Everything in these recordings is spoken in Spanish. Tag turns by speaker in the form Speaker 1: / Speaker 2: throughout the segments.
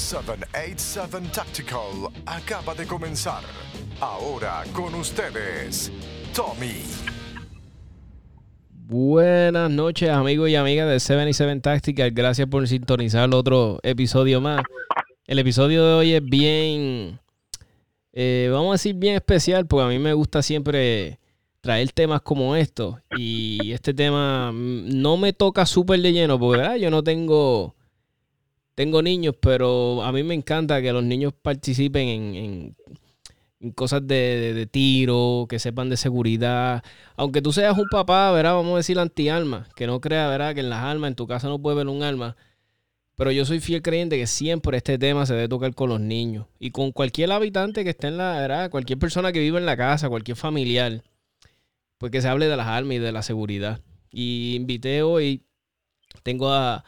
Speaker 1: 787 Tactical acaba de comenzar. Ahora con ustedes, Tommy.
Speaker 2: Buenas noches amigos y amigas de 77 Tactical. Gracias por sintonizar otro episodio más. El episodio de hoy es bien, eh, vamos a decir bien especial, porque a mí me gusta siempre traer temas como estos. Y este tema no me toca súper de lleno, porque ¿verdad? yo no tengo, tengo niños, pero a mí me encanta que los niños participen en, cosas de, tiro, que sepan de seguridad. Aunque tú seas un papá, ¿verdad? Vamos a decir anti-alma, que no crea, ¿verdad? Que en las almas, en tu casa no puede ver un alma. Pero yo soy fiel creyente que siempre este tema se debe tocar con los niños y con cualquier habitante que esté en la, ¿verdad? Cualquier persona que vive en la casa, cualquier familiar pues que se hable de las armas y de la seguridad. Y invité hoy, tengo a,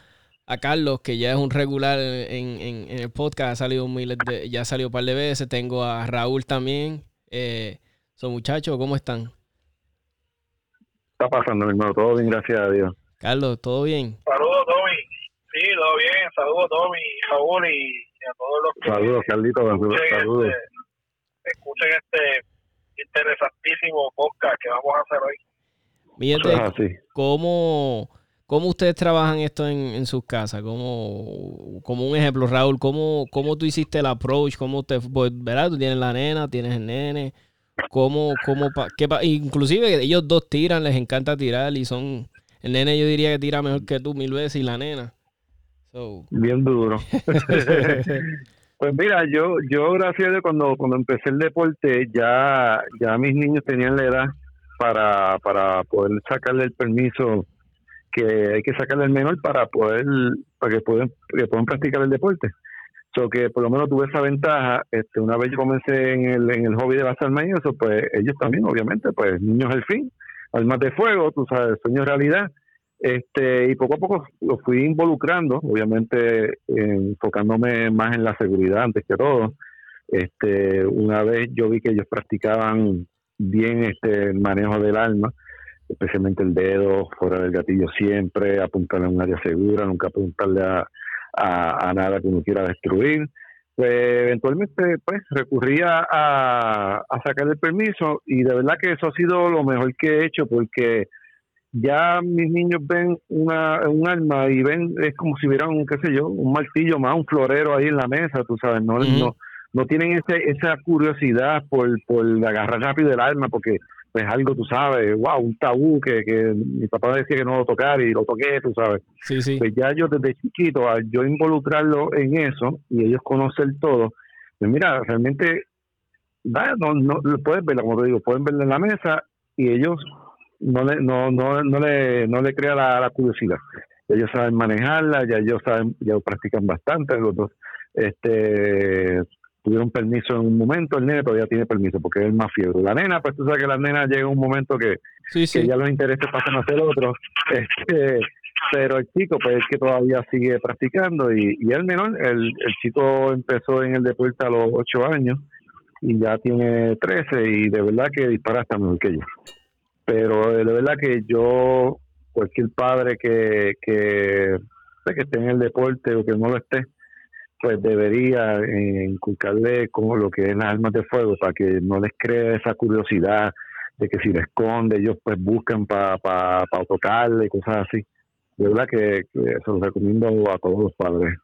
Speaker 2: Carlos, que ya es un regular en, el podcast, ha salido ya salió un par de veces. Tengo a Raúl también. Eh, son muchachos, ¿cómo están?
Speaker 3: Está pasando, mi hermano, todo bien, gracias a Dios.
Speaker 2: Carlos, ¿todo bien?
Speaker 4: Saludos, Tommy. Sí, todo bien. Saludos, Tommy, Raúl y, a todos los
Speaker 3: que... Saludos, Carlito. Saludos.
Speaker 4: Este, escuchen este interesantísimo podcast que vamos a hacer hoy.
Speaker 2: Mire, ¿cómo, ¿cómo ustedes trabajan esto en, sus casas? Como, como un ejemplo, Raúl, ¿cómo, ¿cómo tú hiciste el approach? ¿Cómo te, pues, ¿verdad? Tú tienes la nena, tienes el nene. ¿Cómo, cómo, qué, inclusive ellos dos tiran, les encanta tirar y son... El nene yo diría que tira mejor que tú mil veces y la nena.
Speaker 3: Bien duro. Pues mira, yo, yo gracias a Dios, cuando, cuando empecé el deporte, ya, ya mis niños tenían la edad para, para poder sacarle el permiso que hay que sacarle al menor para poder, para que puedan, que puedan practicar el deporte. So que por lo menos tuve esa ventaja, este, una vez yo comencé en el, en el hobby de armas y eso, pues ellos también, obviamente, pues niños al fin, almas de fuego, tú sabes, sueño realidad, este, y poco a poco lo fui involucrando, obviamente enfocándome más en la seguridad antes que todo. Este, una vez yo vi que ellos practicaban bien este el manejo del arma, especialmente el dedo fuera del gatillo siempre, apuntarle a un área segura, nunca apuntarle a, a, nada que uno quiera destruir. Pues eventualmente pues recurría a, a sacar el permiso y de verdad que eso ha sido lo mejor que he hecho porque ya mis niños ven una, un arma y ven, es como si vieran, qué sé yo, un martillo más, un florero ahí en la mesa, tú sabes, no, no, no tienen ese, esa curiosidad por, por agarrar rápido el arma, porque pues algo, tú sabes, wow, un tabú que, que mi papá decía que no lo tocar y lo toqué, tú sabes.
Speaker 2: Sí, sí.
Speaker 3: Pues ya yo desde chiquito, al yo involucrarlo en eso y ellos conocer todo, pues mira, realmente, no, no, pueden verla, como te digo, pueden verla en la mesa y ellos no le, no, no, no le, no le crea la, curiosidad. Ellos saben manejarla, ya ellos saben, ya practican bastante, los dos, este, tuvieron permiso en un momento, el nene todavía tiene permiso porque es más fiebre. La nena, pues tú sabes que la nena llega un momento que, ya los intereses pasan a ser otros, este, pero el chico pues es que todavía sigue practicando y, y el menor, el, el chico empezó en el deporte a los 8 años y ya tiene 13 y de verdad que dispara hasta mejor que yo. Pero de verdad que yo, cualquier padre que, que, pues, que esté en el deporte o que no lo esté, pues debería eh, inculcarle como lo que es las armas de fuego para que no les cree esa curiosidad de que si le esconde ellos pues buscan para pa, pa tocarle cosas así. De verdad que, se lo recomiendo a todos los padres.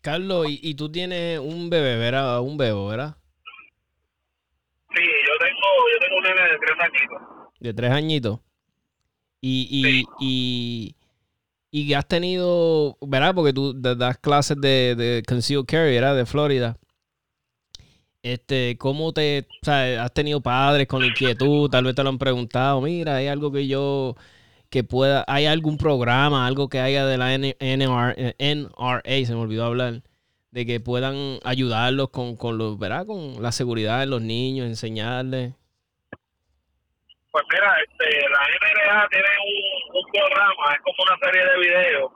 Speaker 2: Carlos, y, y tú tienes un bebé, ¿verdad? Un bebo, ¿verdad?
Speaker 4: Sí, yo tengo, yo tengo un bebé de tres añitos
Speaker 2: de tres añitos. Y, y, y, y, has tenido, ¿verdad? Porque tú das clases de, concealed carry, ¿verdad? De Florida. Este, ¿cómo te, o sea, has tenido padres con inquietud? Tal vez te lo han preguntado, mira, hay algo que yo, que pueda, hay algún programa, algo que haya de la NRA, se me olvidó hablar, de que puedan ayudarlos con, con los, ¿verdad? Con la seguridad de los niños, enseñarles.
Speaker 4: Pues mira, este, la NRA tiene un, un programa, es como una serie de videos,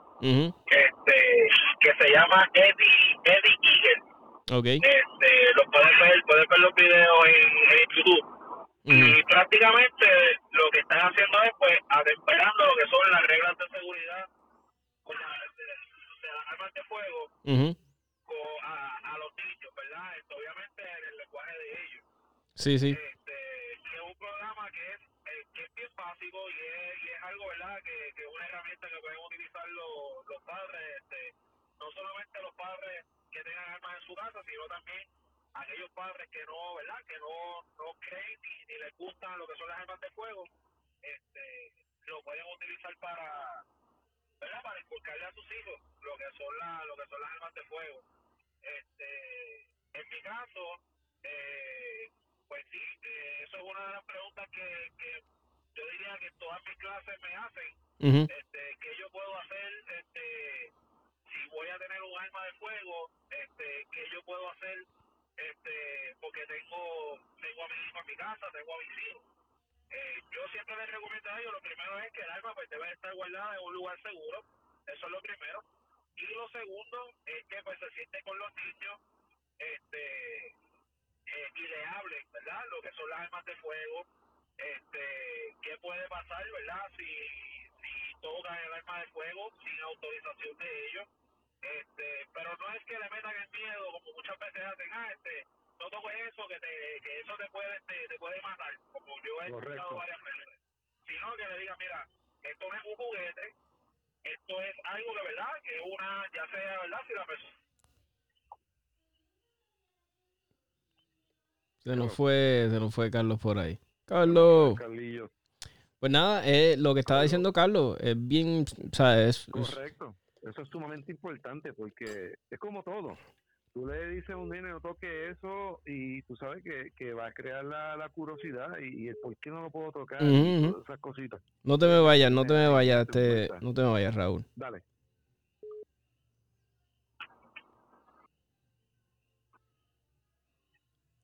Speaker 4: que, este, que se llama Eddie, Eddie Eagle.
Speaker 2: Okay.
Speaker 4: Este, lo puedes ver, puedes ver los videos en, en YouTube. Y prácticamente lo que están haciendo es, pues, atemperando lo que son las reglas de seguridad con las, de, las armas de fuego a, los niños, ¿verdad? Esto, obviamente en el lenguaje de ellos. Sí, sí. Eh, algo, ¿verdad? Que, que es una herramienta que pueden utilizar los, los padres, este, no solamente los padres que tengan armas en su casa, sino también aquellos padres que no, ¿verdad? Que no, no creen ni, ni les gustan lo que son las armas de fuego, este, lo pueden utilizar para, ¿verdad? Para inculcarle a sus hijos lo que son, la, lo que son las armas de fuego. Este, en mi caso, eh, pues sí, eh, eso es una de las preguntas que, que yo diría que todas mis clases me hacen. este, ¿Qué yo puedo hacer este, si voy a tener un arma de fuego? Este, ¿Qué yo puedo hacer este, porque tengo, tengo a mi hijo en mi casa, tengo a mis hijos? Eh, yo siempre les recomiendo a ellos, lo primero es que el arma pues debe estar guardada en un lugar seguro, eso es lo primero. Y lo segundo es que pues se siente con los niños este, eh, y le hablen, ¿verdad? Lo que son las armas de fuego, este, qué puede pasar, ¿verdad? Si, si tocan el arma de fuego sin autorización de ellos. Este, pero no es que le metan el miedo, como muchas veces hacen, ah, este, no toques eso, que, te, que eso te puede, te, te puede matar, como yo he escuchado varias veces. Sino que le digan, mira, esto no es un juguete, esto es algo de verdad, que una, ya sea, ¿verdad? Si la persona
Speaker 2: Se nos fue, se nos fue Carlos por ahí. Carlos. Pues nada, eh, lo que estaba diciendo Carlos es bien, o sea, es,
Speaker 3: Correcto. Eso es sumamente importante porque es como todo. Tú le dices a un niño no toque eso y tú sabes que, que va a crear la, la curiosidad y, el por qué no lo puedo tocar, esas cositas.
Speaker 2: No te me vayas, no te me vayas, este, no te me vayas, Raúl.
Speaker 3: Dale.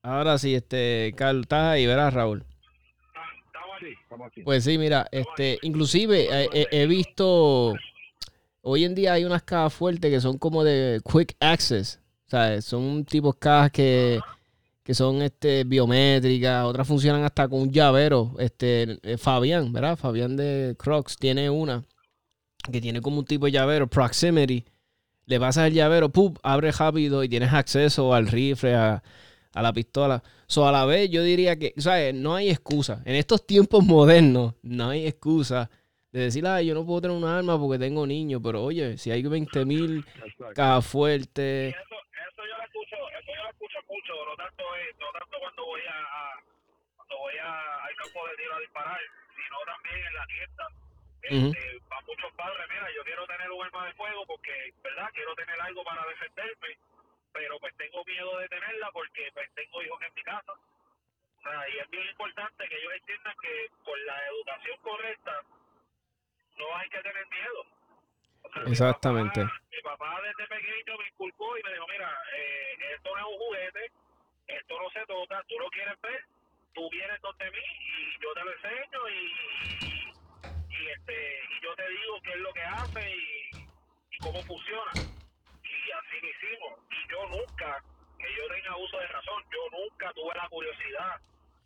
Speaker 2: Ahora sí, este, Carlos, estás ahí, verás, Raúl. Pues sí, mira, este, inclusive he, visto, hoy en día hay unas cajas fuertes que son como de quick access, ¿sabes? Son tipos cajas que, que son este biométricas, otras funcionan hasta con un llavero. Este, eh, Fabián, ¿verdad? Fabián de Crocs tiene una que tiene como un tipo de llavero, proximity. Le pasas el llavero, ¡pum! abre rápido y tienes acceso al rifle, a, a la pistola. So, a la vez, yo diría que, ¿sabes? No hay excusa. En estos tiempos modernos, no hay excusa de decir, ay, yo no puedo tener un arma porque tengo niños, pero oye, si hay 20 mil cajas fuertes.
Speaker 4: Eso, eso, yo lo escucho, eso yo lo escucho mucho, no tanto, no tanto cuando voy a, cuando voy a, al campo de tiro a disparar, sino también en la tienda. Este, para muchos padres, mira, yo quiero tener un arma de fuego porque, ¿verdad? Quiero tener algo para defenderme pero pues tengo miedo de tenerla porque pues tengo hijos en mi casa. Y es bien importante que ellos entiendan que con la educación correcta no hay que tener miedo.
Speaker 2: Exactamente.
Speaker 4: Mi papá, desde pequeño me inculcó y me dijo, mira, eh, esto no es un juguete, esto no se toca, tú lo quieres ver, tú vienes donde mí y yo te lo enseño y, y, este y yo te digo qué es lo que hace y, y cómo funciona y así lo hicimos. Y yo nunca, que yo tenga uso de razón, yo nunca tuve la curiosidad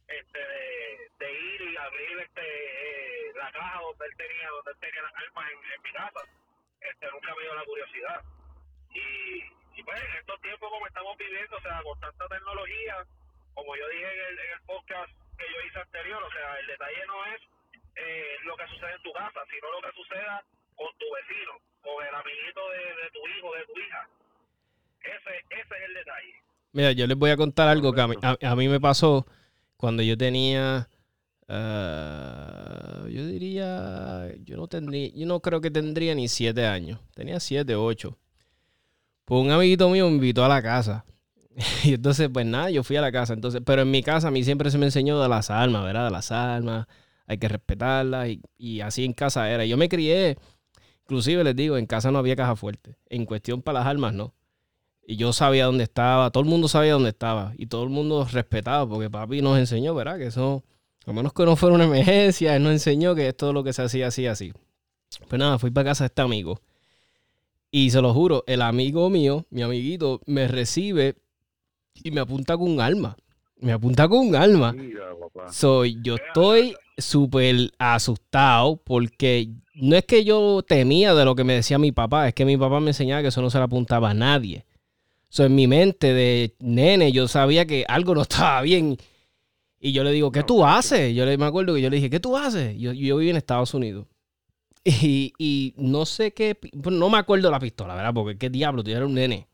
Speaker 4: este de, ir y abrir este eh, la caja donde él tenía donde él tenía las armas en, mi casa este nunca me dio la curiosidad y, y pues en estos tiempos como estamos viviendo o sea con tanta tecnología como yo dije en el, en el podcast que yo hice anterior o sea el detalle no es eh, lo que sucede en tu casa sino lo que suceda con tu vecino, con el amiguito de, tu hijo, de tu hija. Ese, ese es el detalle.
Speaker 2: Mira, yo les voy a contar algo que a mí, me pasó cuando yo tenía, uh, yo diría, yo no tendría, yo no creo que tendría ni siete años, tenía siete, ocho. Pues un amiguito mío me invitó a la casa. Y entonces, pues nada, yo fui a la casa. Entonces, pero en mi casa a mí siempre se me enseñó de las almas, ¿verdad? De las almas, hay que respetarlas y, y así en casa era. Yo me crié Inclusive les digo, en casa no había caja fuerte. En cuestión para las armas, no. Y yo sabía dónde estaba, todo el mundo sabía dónde estaba. Y todo el mundo respetaba, porque papi nos enseñó, ¿verdad? Que eso, a menos que no fuera una emergencia, él nos enseñó que es todo lo que se hacía así, así. Pues nada, fui para casa de este amigo. Y se lo juro, el amigo mío, mi amiguito, me recibe y me apunta con un arma. Me apunta con un arma. Soy, yo estoy súper asustado porque no es que yo temía de lo que me decía mi papá, es que mi papá me enseñaba que eso no se le apuntaba a nadie. So, en mi mente de nene yo sabía que algo no estaba bien. Y yo le digo, ¿qué tú haces? Yo le, me acuerdo que yo le dije, ¿qué tú haces? Yo, yo vivo en Estados Unidos. Y, y no sé qué, no me acuerdo la pistola, ¿verdad? Porque qué diablo, tú eres un nene.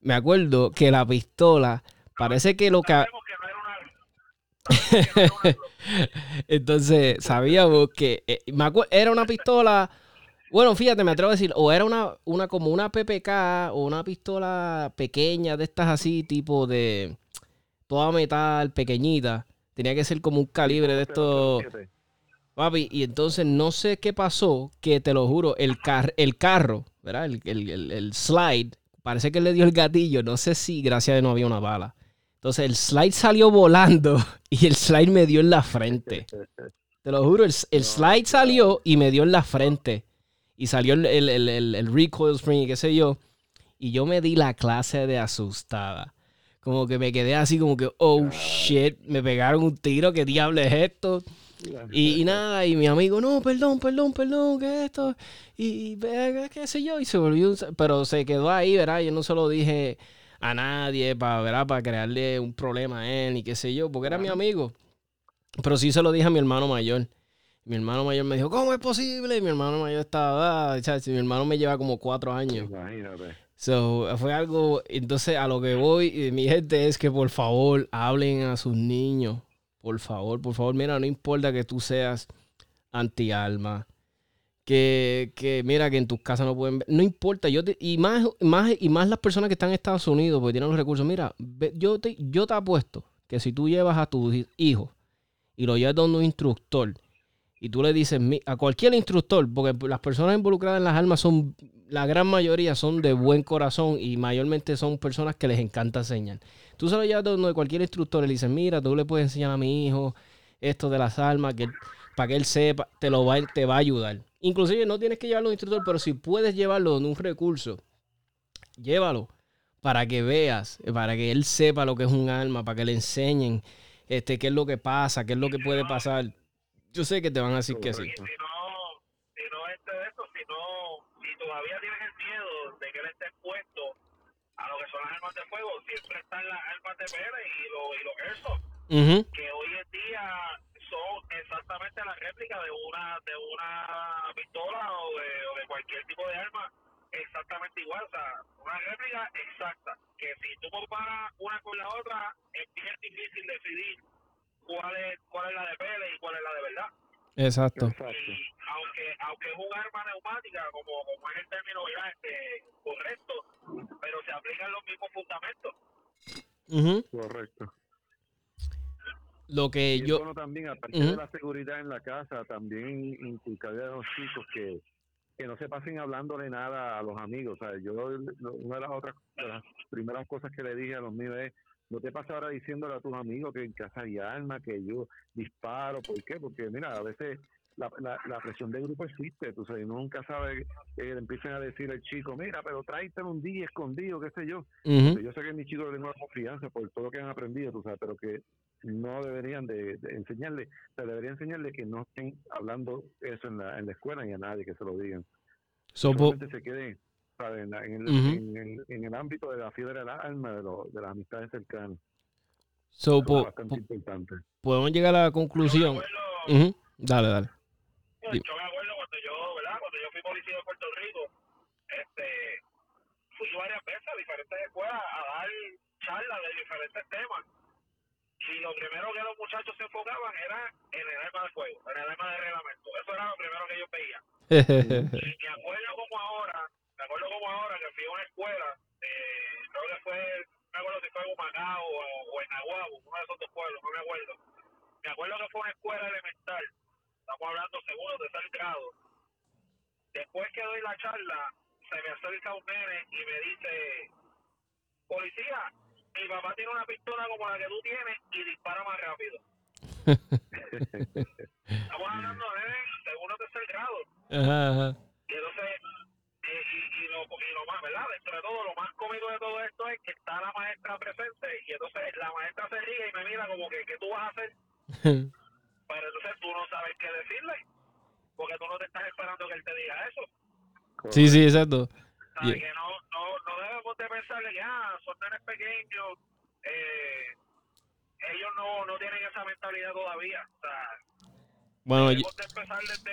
Speaker 2: Me acuerdo que la pistola, parece que lo que...
Speaker 4: Sabemos que no era una sabemos que no era una-
Speaker 2: Entonces, sabíamos que eh, me era una pistola. Bueno, fíjate, me atrevo a decir, o era una, una como una PPK o una pistola pequeña de estas así, tipo de toda metal, pequeñita. Tenía que ser como un calibre de estos. Papi, y entonces no sé qué pasó, que te lo juro, el, car el carro, ¿verdad? El, el- el- el slide, parece que le dio el gatillo, no sé si gracias a Dios no había una bala. Entonces el slide salió volando y el slide me dio en la frente. Te lo juro, el, el slide salió y me dio en la frente. Y salió el, el, el- recoil spring y qué sé yo. Y yo me di la clase de asustada. Como que me quedé así como que, oh shit, me pegaron un tiro, ¿qué diablo es esto? Y, y nada, y mi amigo, no, perdón, perdón, perdón, ¿qué es esto? Y, y qué sé yo, y se volvió, un- pero se quedó ahí, ¿verdad? Yo no se lo dije a nadie para. Para crearle un problema a él, y qué sé yo, porque era mi amigo. Pero sí se lo dije a mi hermano mayor. Mi hermano mayor me dijo, ¿cómo es posible? Y mi hermano mayor estaba, ah, chacho, mi hermano me lleva como cuatro años.
Speaker 3: Imagínate.
Speaker 2: So, fue algo, entonces a lo que voy, mi gente, es que por favor hablen a sus niños. Por favor, por favor, mira, no importa que tú seas anti-alma. Que, que mira que en tus casas no pueden ver. No importa, yo te- y más, más, y más las personas que están en Estados Unidos, porque tienen los recursos. Mira, yo te, yo te apuesto que si tú llevas a tu hi- hijo y lo llevas donde un instructor, y tú le dices a cualquier instructor, porque las personas involucradas en las armas son, la gran mayoría son de buen corazón y mayormente son personas que les encanta enseñar. Tú se lo llevas donde cualquier instructor y le dices, mira, tú le puedes enseñar a mi hijo esto de las armas, que para que él sepa, te lo va, te va a ayudar. Inclusive no tienes que llevarlo a un instructor, pero si puedes llevarlo donde un recurso, llévalo para que veas, para que él sepa lo que es un arma, para que le enseñen este, qué es lo que pasa, qué es lo que puede pasar. Yo sé que te van a decir que sí.
Speaker 4: Si no, si no este de esto, si no, si todavía tienes el miedo de que él esté expuesto a lo que son las armas de fuego, siempre están las armas de pere y los y los airsoft,
Speaker 2: Ujú.
Speaker 4: que hoy en día son exactamente la réplica de una de una pistola o de, o de cualquier tipo de arma exactamente igual, o sea, una réplica exacta, que si tú comparas una con la otra, es bien difícil decidir cuál es cuál es la de pele y cuál es la de verdad
Speaker 2: Exacto.
Speaker 3: Exacto.
Speaker 4: y aunque aunque es un arma neumática como como es el término ya este correcto pero se aplican los mismos fundamentos
Speaker 2: Ujú.
Speaker 3: Correcto.
Speaker 2: Lo que
Speaker 3: Y
Speaker 2: yo...
Speaker 3: bueno también, aparte
Speaker 2: Ujú.
Speaker 3: de la seguridad en la casa, también inculcarle a los chicos que, que no se pasen hablándole nada a los amigos. Sea, yo, una de las otras, de las primeras cosas que le dije a los míos es, no te pases ahora diciéndole a tus amigos que en casa hay armas, que yo disparo. ¿Por qué? Porque, mira, a veces la, la, la presión de grupo existe. Tú sabes, nunca sabe que le empiecen a decir al chico, mira, pero tráetelo un día escondido, qué sé yo. Yo sé que mis chicos tengo la confianza por todo lo que han aprendido, tú sabes, pero que no deberían de, de enseñarle, se debería enseñarle que no estén hablando eso en la, en la escuela ni a nadie que se lo digan.
Speaker 2: So,
Speaker 3: Solamente se quede ¿sabes? En, la- en el,
Speaker 2: Ujú.
Speaker 3: en, el, en el ámbito de la fiebre del alma, de, lo- de las amistades cercanas.
Speaker 2: so,
Speaker 3: Eso
Speaker 2: po-
Speaker 3: es bastante
Speaker 2: po-
Speaker 3: importante.
Speaker 2: podemos llegar a la conclusión.
Speaker 4: Yo me acuerdo-
Speaker 2: Ujú. Dale, dale.
Speaker 4: Yo me acuerdo cuando yo, ¿verdad? Cuando yo fui policía de Puerto Rico, este, fui varias veces a diferentes escuelas a dar charlas de diferentes temas. Y lo primero que los muchachos se enfocaban era en el arma de fuego, en el arma de reglamento. Eso era lo primero que ellos veían. Y me acuerdo como ahora, me acuerdo como ahora que fui a una escuela, eh, creo que fue, no me acuerdo si fue en Humacao o, o en Aguabo, uno de esos dos pueblos, no me acuerdo. Me acuerdo que fue una escuela elemental, estamos hablando segundo, tercer grado. Después que doy la charla, se me acerca un nene y me dice, policía, mi papá tiene una pistola como la que tú tienes y dispara más rápido. Estamos hablando de segundo o tercer grado.
Speaker 2: Ajá, ajá.
Speaker 4: Y entonces, y, y, y, lo, y lo más, ¿verdad? Dentro de todo, lo más cómico de todo esto es que está la maestra presente y entonces la maestra se ríe y me mira como que, ¿qué tú vas a hacer? Pero entonces tú no sabes qué decirle, porque tú no te estás esperando que él te diga eso.
Speaker 2: Sí, sí, exacto.
Speaker 4: Que no, no, no debemos de pensarle que, ah, son nenes pequeños, eh, ellos no, no tienen esa mentalidad todavía. O sea,
Speaker 2: bueno, yo,
Speaker 4: empezar desde.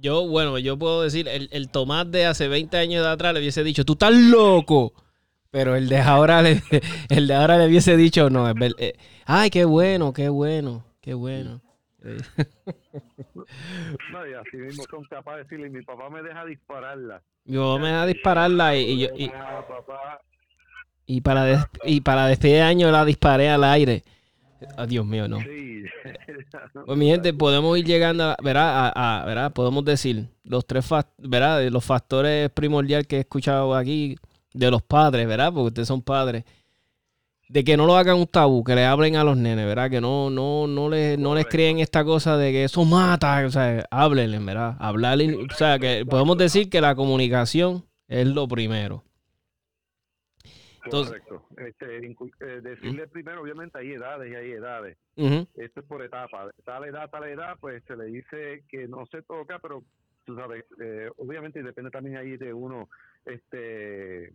Speaker 2: Yo, bueno, yo puedo decir, el, el Tomás de hace 20 años de atrás le hubiese dicho, tú estás loco. Pero el de ahora le, el de ahora le hubiese dicho, no, es ver, eh, ay, qué bueno, qué bueno, qué bueno.
Speaker 3: No, y así mismo son capaces de decirle, mi papá me deja dispararla.
Speaker 2: Papá me deja dispararla y, y yo... Y, y para, des, y para despedir de año la disparé al aire. Oh, Dios mío, no. Sí. Pues mi gente, podemos ir llegando a, ¿verdad? A, a, ¿verdad? Podemos decir los tres ¿verdad? los factores primordiales que he escuchado aquí de los padres, ¿verdad? Porque ustedes son padres. De que no lo hagan un tabú, que le hablen a los nenes, ¿verdad? Que no, no, no les, no les creen esta cosa de que eso mata, o sea, háblenle, ¿verdad? Hablarle, o sea, que podemos decir que la comunicación es lo primero.
Speaker 3: Correcto. Este, eh, decirle primero, obviamente hay edades y hay edades. Esto es por etapa. Tal edad, tal edad, pues se le dice que no se toca, pero tú sabes, eh, obviamente depende también ahí de uno, este,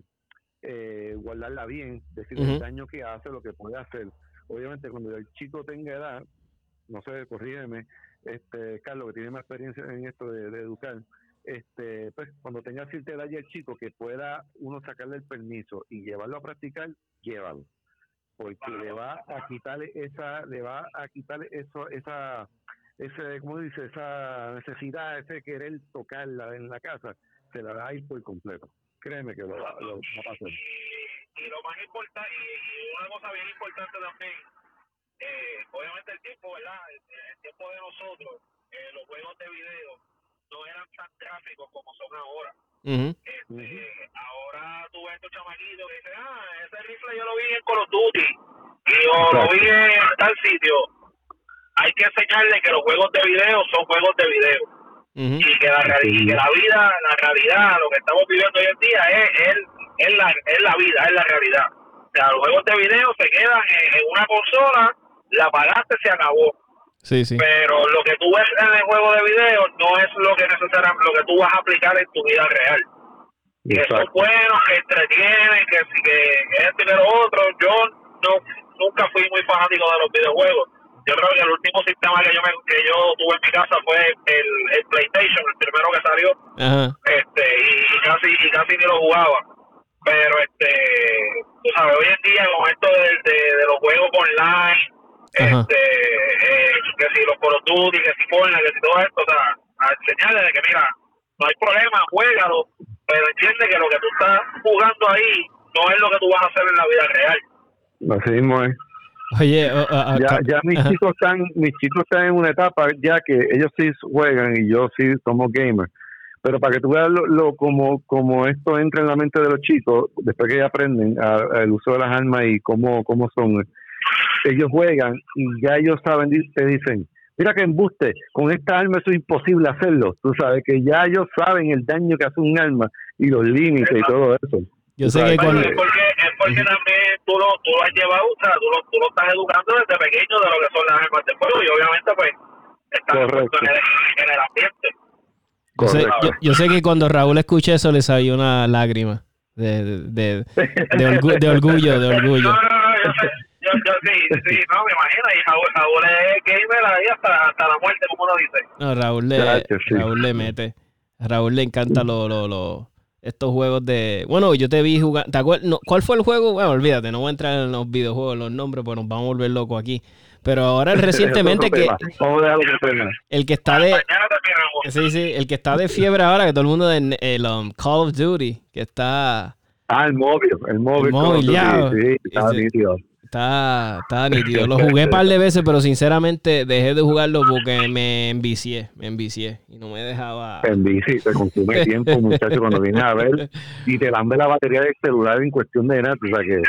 Speaker 3: eh, guardarla bien, decir el daño que hace, lo que puede hacer. Obviamente cuando el chico tenga edad, no sé, corrígeme, este, Carlos, que tiene más experiencia en esto de, de educar, este, pues cuando tenga cierta edad y el chico que pueda uno sacarle el permiso y llevarlo a practicar, llévalo. Porque le va a quitarle esa, le va a quitarle eso, esa, ese, ¿cómo dice? Esa necesidad, ese querer tocarla en la casa, se la va a ir por completo. Créeme que lo, va a pasar.
Speaker 4: Y lo más importante, y una cosa bien importante también, eh, obviamente el tiempo, ¿verdad? El, tiempo de nosotros, eh, los juegos de video, no eran tan gráficos como son ahora. este, Ahora tú ves estos chamaquitos que dicen, ah, ese rifle yo lo vi en Call of Duty y yo lo vi en tal sitio. Hay que enseñarle que los juegos de video son juegos de video. Y, que la, y que la vida, la realidad, lo que estamos viviendo hoy en día es, es, es, la, es la vida, es la realidad. O sea, los juegos de video se quedan en, en una consola, la apagaste, se acabó pero lo que tú ves en el juego de video no es lo que necesariamente lo que tú vas a aplicar en tu vida real. Que son buenos, que entretienen, que, que, que esto y que lo otro. Yo no nunca fui muy fanático de los videojuegos. Yo creo que el último sistema que yo me, que yo tuve en mi casa fue el, el PlayStation, el primero que salió. Este y, casi y casi ni lo jugaba. Pero este, tú sabes, hoy en día con esto de, de, de los juegos online este, eh, que si los Call of Duty, que si Fortnite, que si todo esto, o sea, a enseñarle de que mira, no hay problema, juégalo, pero entiende que lo que tú estás jugando ahí no es lo que tú vas a hacer en la vida real.
Speaker 3: Así mismo es.
Speaker 2: Oye,
Speaker 3: ya, ya mis chicos están, mis chicos están en una etapa ya que ellos sí juegan y yo sí somos gamers. Pero para que tú veas lo, lo como, como esto entra en la mente de los chicos, después que ya aprenden el uso de las armas y cómo, cómo son ellos juegan y ya ellos saben, te dicen, mira que embuste, con esta arma eso es imposible hacerlo. Tú sabes que ya ellos saben el daño que hace un arma y los límites y todo eso.
Speaker 2: Yo sé que cuando...
Speaker 4: Es porque, es porque también tú lo, tú lo has llevado, o sea, tú lo, tú lo estás educando desde pequeño de lo que son las armas de fuego y obviamente pues estás en el, en el ambiente.
Speaker 2: Yo sé, yo, yo sé, que cuando Raúl escucha eso le salió una lágrima de, de, de, de, orgu de orgullo, de orgullo.
Speaker 4: No, no, no, yo sé yo, yo sí, sí, no, me imagino. Y Raúl, Raúl es gamer ahí hasta, hasta la muerte, como uno dice.
Speaker 2: No, Raúl le, Raúl le mete. A Raúl le encanta lo, lo, lo, estos juegos de. Bueno, yo te vi jugar. ¿te no, ¿Cuál fue el juego? Bueno, olvídate, no voy a entrar en los videojuegos, los nombres, pues nos vamos a volver locos aquí. Pero ahora recientemente que. El que está de. Sí, sí, el que está de fiebre ahora, que todo el mundo de el um, Call of Duty, que está.
Speaker 3: Ah, el móvil, el móvil. El
Speaker 2: móvil, ya.
Speaker 3: Sí, está nítido.
Speaker 2: Está, está nítido. Lo jugué un par de veces, pero sinceramente dejé de jugarlo porque me envicié, me envicié y no me dejaba.
Speaker 3: Te envici, te consume tiempo, muchacho, cuando vienes a ver y te lambe la batería del celular en cuestión de nada. O sea que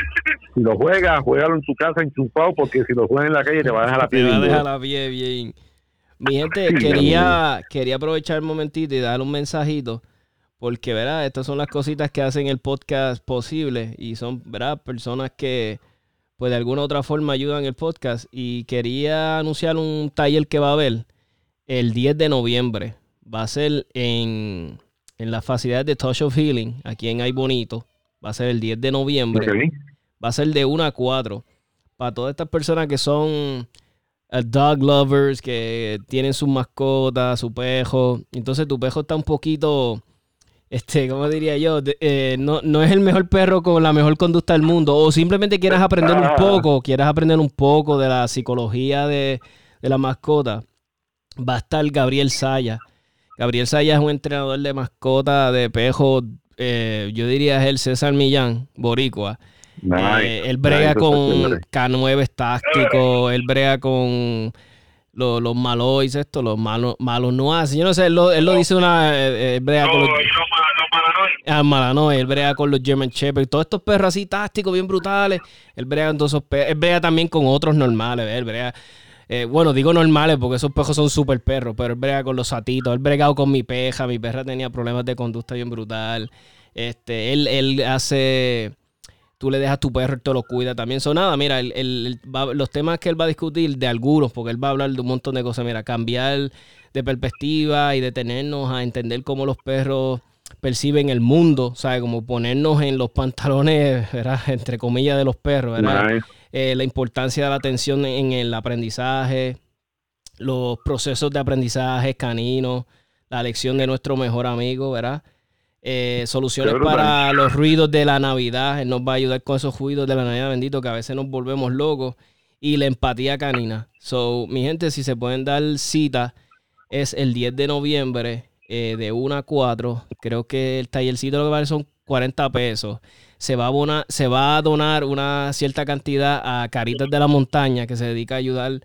Speaker 3: si lo juegas, juégalo en tu casa enchufado, porque si lo juegas en la calle te va a dejar la pie.
Speaker 2: Te va a dejar la pie bien. Mi gente, quería, quería aprovechar el momentito y dar un mensajito. Porque, ¿verdad? Estas son las cositas que hacen el podcast posible. Y son, ¿verdad? Personas que pues de alguna otra forma ayudan el podcast. Y quería anunciar un taller que va a haber el 10 de noviembre. Va a ser en, en la facilidad de Touch of Healing, aquí en Ay Bonito. Va a ser el 10 de noviembre. Va a ser de 1 a 4. para todas estas personas que son eh, dog lovers, que tienen sus mascotas, su pejo. Entonces tu pejo está un poquito, este, ¿cómo diría yo? Eh, no, no es el mejor perro con la mejor conducta del mundo. O simplemente quieras aprender un poco, quieras aprender un poco de la psicología de, de la mascota. Va a estar Gabriel Saya. Gabriel Saya es un entrenador de mascota de pejo. Eh, yo diría es el César Millán, Boricua. Eh, él brega con K9 táctico, él brega con los, los malois, esto, los malos, malos no hace. Yo no sé, él lo, él lo dice una. Eh, él brega con los, Ah, Malanoy, él brega con los German Shepherd, todos estos perros así tácticos, bien brutales. Él brega con todos esos perros. Él brega también con otros normales, él brega. Eh, bueno, digo normales porque esos perros son súper perros, pero él brega con los satitos. Él bregado con mi peja, mi perra tenía problemas de conducta bien brutal. Este, él, él hace tú le dejas tu perro, te lo cuida también. Son nada, mira, los temas que él va a discutir de algunos, porque él va a hablar de un montón de cosas, mira, cambiar de perspectiva y detenernos a entender cómo los perros perciben el mundo, ¿sabes? Como ponernos en los pantalones, ¿verdad? Entre comillas, de los perros, ¿verdad? Eh, la importancia de la atención en el aprendizaje, los procesos de aprendizaje caninos, la lección de nuestro mejor amigo, ¿verdad? Eh, soluciones para los ruidos de la Navidad. Él nos va a ayudar con esos ruidos de la Navidad, bendito, que a veces nos volvemos locos. Y la empatía canina. So, mi gente, si se pueden dar cita, es el 10 de noviembre eh, de 1 a 4. Creo que el tallercito lo que vale son 40 pesos. Se va, a se va a donar una cierta cantidad a Caritas de la Montaña, que se dedica a ayudar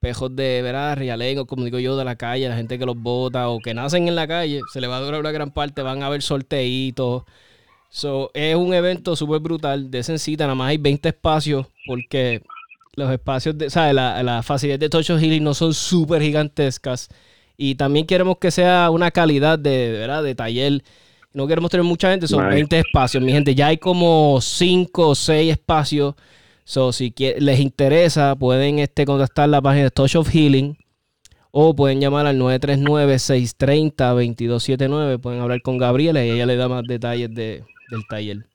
Speaker 2: pejos de, ¿verdad? Rialengo, como digo yo, de la calle, la gente que los bota o que nacen en la calle, se le va a durar una gran parte, van a haber sorteitos. So, es un evento súper brutal, de cita, nada más hay 20 espacios porque los espacios de, ¿sabes? Las la facilidades de Tocho Healing no son súper gigantescas y también queremos que sea una calidad de, ¿verdad? De taller. No queremos tener mucha gente, son 20 espacios, mi gente. Ya hay como 5 o 6 espacios So, si les interesa, pueden este, contactar la página de Touch of Healing o pueden llamar al 939-630-2279. Pueden hablar con Gabriela y ella le da más detalles de, del taller.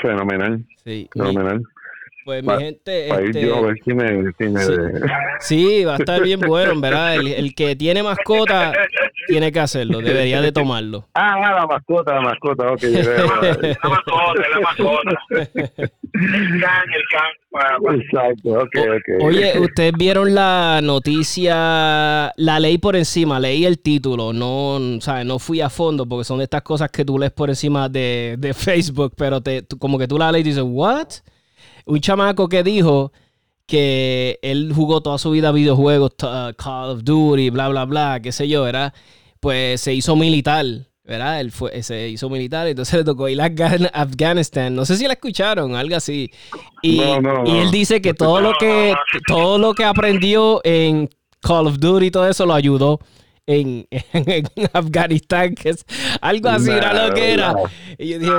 Speaker 3: Fenomenal. Sí. Fenomenal.
Speaker 2: Pues mi gente. Este, sí, va a estar bien bueno, ¿verdad? El, que tiene mascota tiene que hacerlo, debería de tomarlo.
Speaker 3: Ah, la mascota, la mascota, ok. la mascota, la mascota. El can, el can. Exacto, ok, ok.
Speaker 2: Oye, ustedes vieron la noticia, la ley por encima, leí el título, no, ¿sabes? No fui a fondo porque son de estas cosas que tú lees por encima de, de Facebook, pero te, como que tú la lees y dices, ¿what? Un chamaco que dijo que él jugó toda su vida videojuegos, uh, Call of Duty, bla, bla, bla, qué sé yo, ¿verdad? Pues se hizo militar, ¿verdad? Él fue, se hizo militar, entonces le tocó ir a Afganistán. No sé si la escucharon, algo así. Y, y él dice que todo lo que, todo lo que aprendió en Call of Duty y todo eso lo ayudó en, Afganistán, que es algo así, era lo que era. Y yo dije,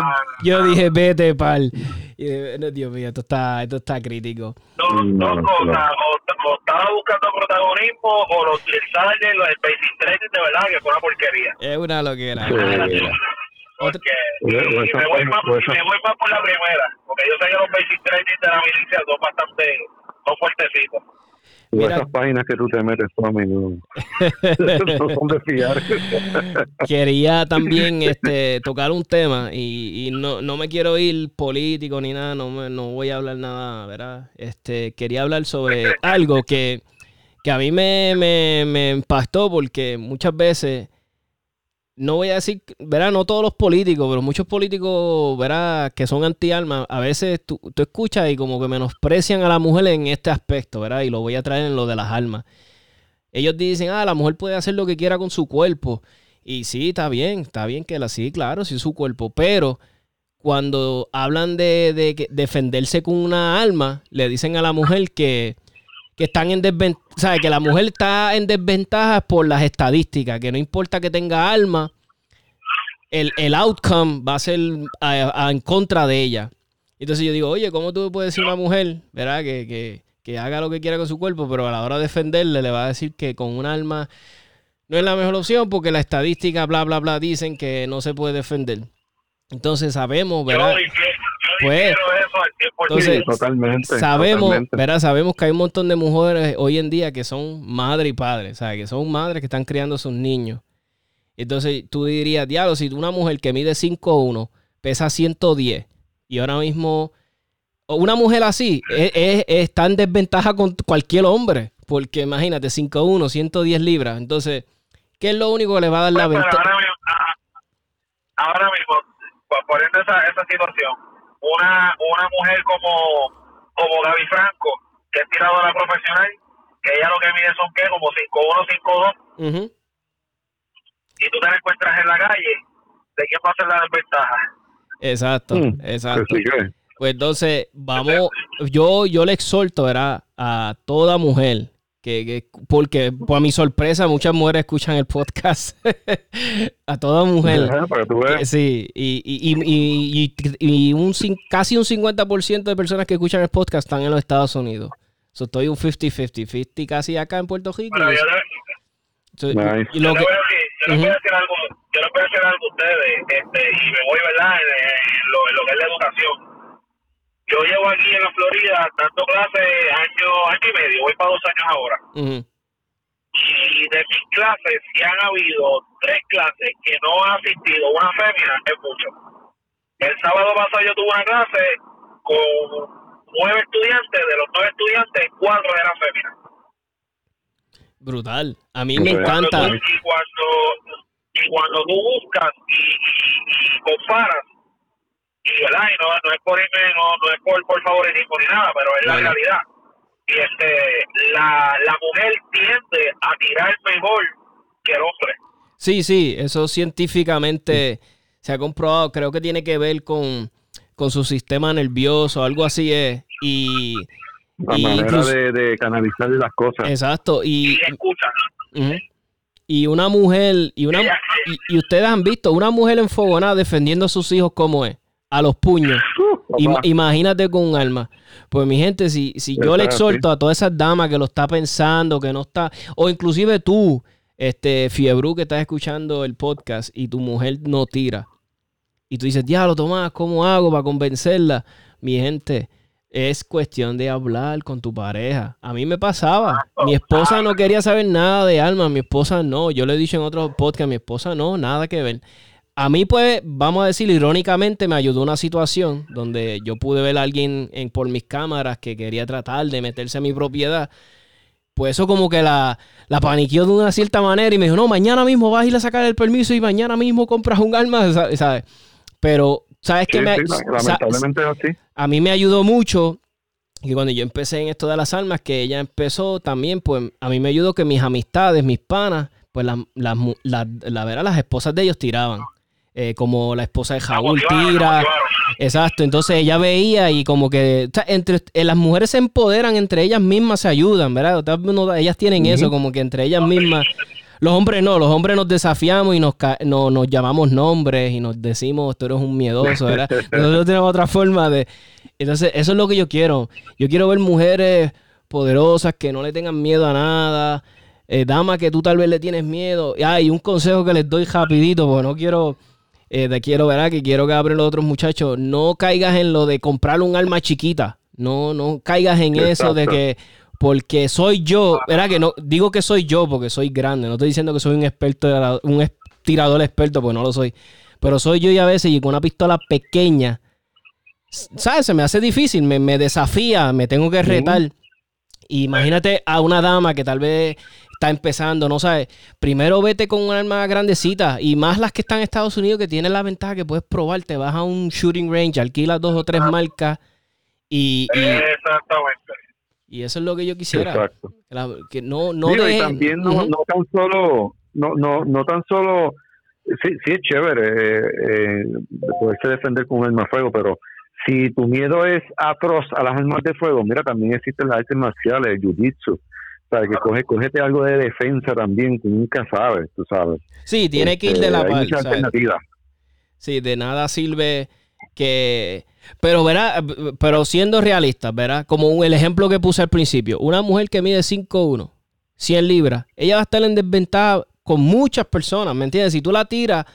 Speaker 2: yo dije, vete, pal. Y Dios mío, esto está, esto está crítico.
Speaker 4: Dos, cosas, o, estaba buscando protagonismo, o los salen los Basic Training de verdad, que fue una porquería. Es
Speaker 2: una loquera.
Speaker 4: Porque y, me, voy más, me voy más por la primera, porque yo sé que los Basic Training de la milicia son bastante, son fuertecitos
Speaker 3: esas páginas que tú te metes, Tommy, no, son de fiar.
Speaker 2: Quería también este, tocar un tema y, no, no, me quiero ir político ni nada, no, no voy a hablar nada, ¿verdad? Este, quería hablar sobre algo que, que a mí me, me, me impactó porque muchas veces no voy a decir, verá, no todos los políticos, pero muchos políticos, verá, que son anti-alma, a veces tú, escuchas y como que menosprecian a la mujer en este aspecto, ¿verdad? Y lo voy a traer en lo de las almas. Ellos dicen, ah, la mujer puede hacer lo que quiera con su cuerpo. Y sí, está bien, está bien que la sí, claro, sí su cuerpo, pero cuando hablan de, de defenderse con una alma, le dicen a la mujer que que están en desventaja, que la mujer está en desventaja por las estadísticas, que no importa que tenga alma, el, el outcome va a ser en contra de ella. Entonces yo digo, oye, ¿cómo tú puedes decir a una mujer, verdad, que, que, que, haga lo que quiera con su cuerpo, pero a la hora de defenderle le va a decir que con un alma no es la mejor opción porque la estadística, bla, bla, bla, dicen que no se puede defender. Entonces sabemos, ¿verdad?
Speaker 4: Yo,
Speaker 2: Pues,
Speaker 4: al 100%.
Speaker 2: entonces,
Speaker 3: totalmente.
Speaker 2: sabemos,
Speaker 3: totalmente.
Speaker 2: Sabemos que hay un montón de mujeres hoy en día que son madre y padre, o sea, que son madres que están criando a sus niños. Entonces tú dirías, diablo, si una mujer que mide 5'1 pesa 110 y ahora mismo o una mujer así es, es- está en desventaja con cualquier hombre, porque imagínate, 5'1, 110 libras. Entonces, ¿qué es lo único que le va a dar la
Speaker 4: Pues,
Speaker 2: ventaja?
Speaker 4: ahora mismo, ah, ahora mismo, por- poniendo esa, esa situación, una, una mujer como, como Gaby Franco, que es tiradora profesional, que ella lo que mide son ¿qué? como 5'1, 5'2,
Speaker 2: Ujú.
Speaker 4: y tú te la encuentras en la calle, ¿de quién va a ser la desventaja?
Speaker 2: Exacto,
Speaker 3: Mm,
Speaker 2: exacto.
Speaker 3: Que,
Speaker 2: Pues entonces, vamos, yo, yo le exhorto, ¿verdad? A toda mujer, que, que- porque por mi sorpresa muchas mujeres escuchan el podcast, a toda mujer.
Speaker 3: para que
Speaker 2: Sí, y, y, y, y- y- y un, casi un 50% de personas que escuchan el podcast están en los Estados Unidos. So, estoy un 50-50, 50 casi acá en Puerto Rico.
Speaker 4: Pero yo,
Speaker 2: So,
Speaker 3: Nice.
Speaker 2: y
Speaker 4: yo
Speaker 2: lo
Speaker 4: le
Speaker 2: que,
Speaker 4: yo les voy a decir algo, yo les voy a decir algo a ustedes, este, y me voy, ¿verdad?, en, en lo, en lo que es la educación. Yo llevo aquí en la Florida dando clases año, año y medio, voy para dos años ahora. Y de mis clases, si han habido tres clases que no ha asistido una fémina, es mucho. El sábado pasado yo tuve una clase con nueve estudiantes, de los nueve estudiantes, cuatro eran féminas.
Speaker 2: brutal. A mí me.
Speaker 4: Cuando
Speaker 2: encanta.
Speaker 4: tú- y, cuando, y cuando tú buscas y, y- y comparas, y, ¿verdad? y no, no es por irme, no, no es por, por favoritismo ni nada, pero es la
Speaker 2: Bueno.
Speaker 4: realidad. Y este, la, la mujer tiende a tirar mejor que el hombre.
Speaker 2: Sí, sí, eso científicamente se ha comprobado. Creo que tiene que ver con, con su sistema nervioso, algo así es. Y,
Speaker 3: La
Speaker 2: y
Speaker 3: manera
Speaker 2: incluso-
Speaker 3: de, de canalizar las cosas.
Speaker 2: exacto.
Speaker 4: Y
Speaker 2: Y,
Speaker 4: escucha,
Speaker 2: y una mujer, y una y, y ustedes han visto una mujer enfogonada defendiendo a sus hijos como es, a los puños. Ima- imagínate con un arma. Pues mi gente, si, si yo le exhorto a todas esas damas que lo está pensando, que no está, o inclusive tú, este Fiebru, que estás escuchando el podcast y tu mujer no tira. Y tú dices, diablo, Tomás, ¿cómo hago para convencerla? Mi gente, es cuestión de hablar con tu pareja. A mí me pasaba. Mi esposa no quería saber nada de armas, mi esposa no. Yo le he dicho en otros podcasts, mi esposa no, nada que ver. A mí, pues, vamos a decir, irónicamente, me ayudó una situación donde yo pude ver a alguien en, por mis cámaras que quería tratar de meterse a mi propiedad. Pues eso como que la, la paniqueó de una cierta manera y me dijo, no, mañana mismo vas a ir a sacar el permiso y mañana mismo compras un arma, sa- ¿sabes? Pero, ¿sabes
Speaker 3: Sí,
Speaker 2: qué? me,
Speaker 3: sí, lamentablemente así.
Speaker 2: a mí me ayudó mucho que cuando yo empecé en esto de las armas, que ella empezó también, pues a mí me ayudó que mis amistades, mis panas, pues las, las, las- la verdad, las esposas de ellos tiraban. Eh, como la esposa de Jaúl
Speaker 4: la
Speaker 2: tira. Exacto, entonces ella veía y como que o sea, entre eh, las mujeres se empoderan entre ellas mismas, se ayudan, ¿verdad? Ellas tienen eso, como que entre ellas mismas. Los hombres no, los hombres nos desafiamos y nos, ca- no- nos llamamos nombres y nos decimos, tú eres un miedoso, ¿verdad? Nosotros tenemos otra forma de... Entonces, eso es lo que yo quiero. Yo quiero ver mujeres poderosas que no le tengan miedo a nada. Eh, damas que tú tal vez le tienes miedo. Ah, y un consejo que les doy rapidito, porque no quiero... Eh, te quiero, ¿verdad? Que quiero que abren los otros muchachos. No caigas en lo de comprar un arma chiquita. No, no caigas en eso de que porque soy yo, ¿verdad? Que no digo que soy yo porque soy grande. No estoy diciendo que soy un experto, un tirador experto, porque no lo soy. Pero soy yo y a veces y con una pistola pequeña, ¿sabes? Se me hace difícil, me, me desafía, me tengo que retar. Imagínate a una dama que tal vez está empezando, no sabes. Primero vete con un arma grandecita y más las que están en Estados Unidos que tienen la ventaja que puedes probar. Te vas a un shooting range, alquilas dos o tres marcas y, y-
Speaker 4: Exactamente.
Speaker 2: y eso es lo que yo quisiera.
Speaker 3: Exacto.
Speaker 2: La- que no, no
Speaker 3: Digo, y también no, no tan solo, no, no, no tan solo, sí, sí es chévere eh, eh, poderse defender con un arma de fuego, pero si tu miedo es atroz a las armas de fuego, mira, también existen las artes marciales, el jiu-jitsu, sea, que coge, cógete algo de defensa también, que nunca sabes, tú sabes.
Speaker 2: Sí, tiene que ir de
Speaker 3: Este,
Speaker 2: la par. ¿sabes? Sí, de nada sirve que... Pero, verá, pero siendo realistas, ¿verdad? Como el ejemplo que puse al principio. Una mujer que mide 5'1", 100 libras, ella va a estar en desventaja con muchas personas, ¿me entiendes? Si tú la tiras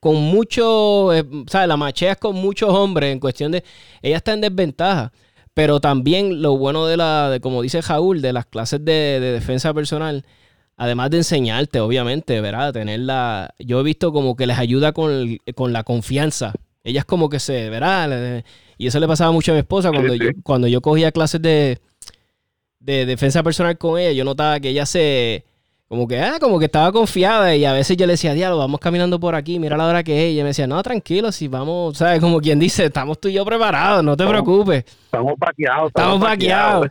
Speaker 2: con mucho, eh, ¿sabes? La macheas con muchos hombres en cuestión de, ella está en desventaja. Pero también lo bueno de la, de, como dice Jaúl, de las clases de, de defensa personal, además de enseñarte, obviamente, ¿verdad? Tenerla, yo he visto como que les ayuda con, con la confianza. Ellas como que se, ¿verdad? Y eso le pasaba mucho a mi esposa cuando,
Speaker 3: Sí,
Speaker 2: yo, cuando yo cogía clases de, de defensa personal con ella, yo notaba que ella se, como que, ah, como que estaba confiada y a veces yo le decía, diablo, vamos caminando por aquí, mira la hora que es. Y ella me decía, no, tranquilo, si vamos, ¿sabes? Como quien dice, estamos tú y yo preparados, no te
Speaker 3: Estamos-
Speaker 2: preocupes.
Speaker 3: Estamos vaqueados.
Speaker 2: Estamos vaqueados.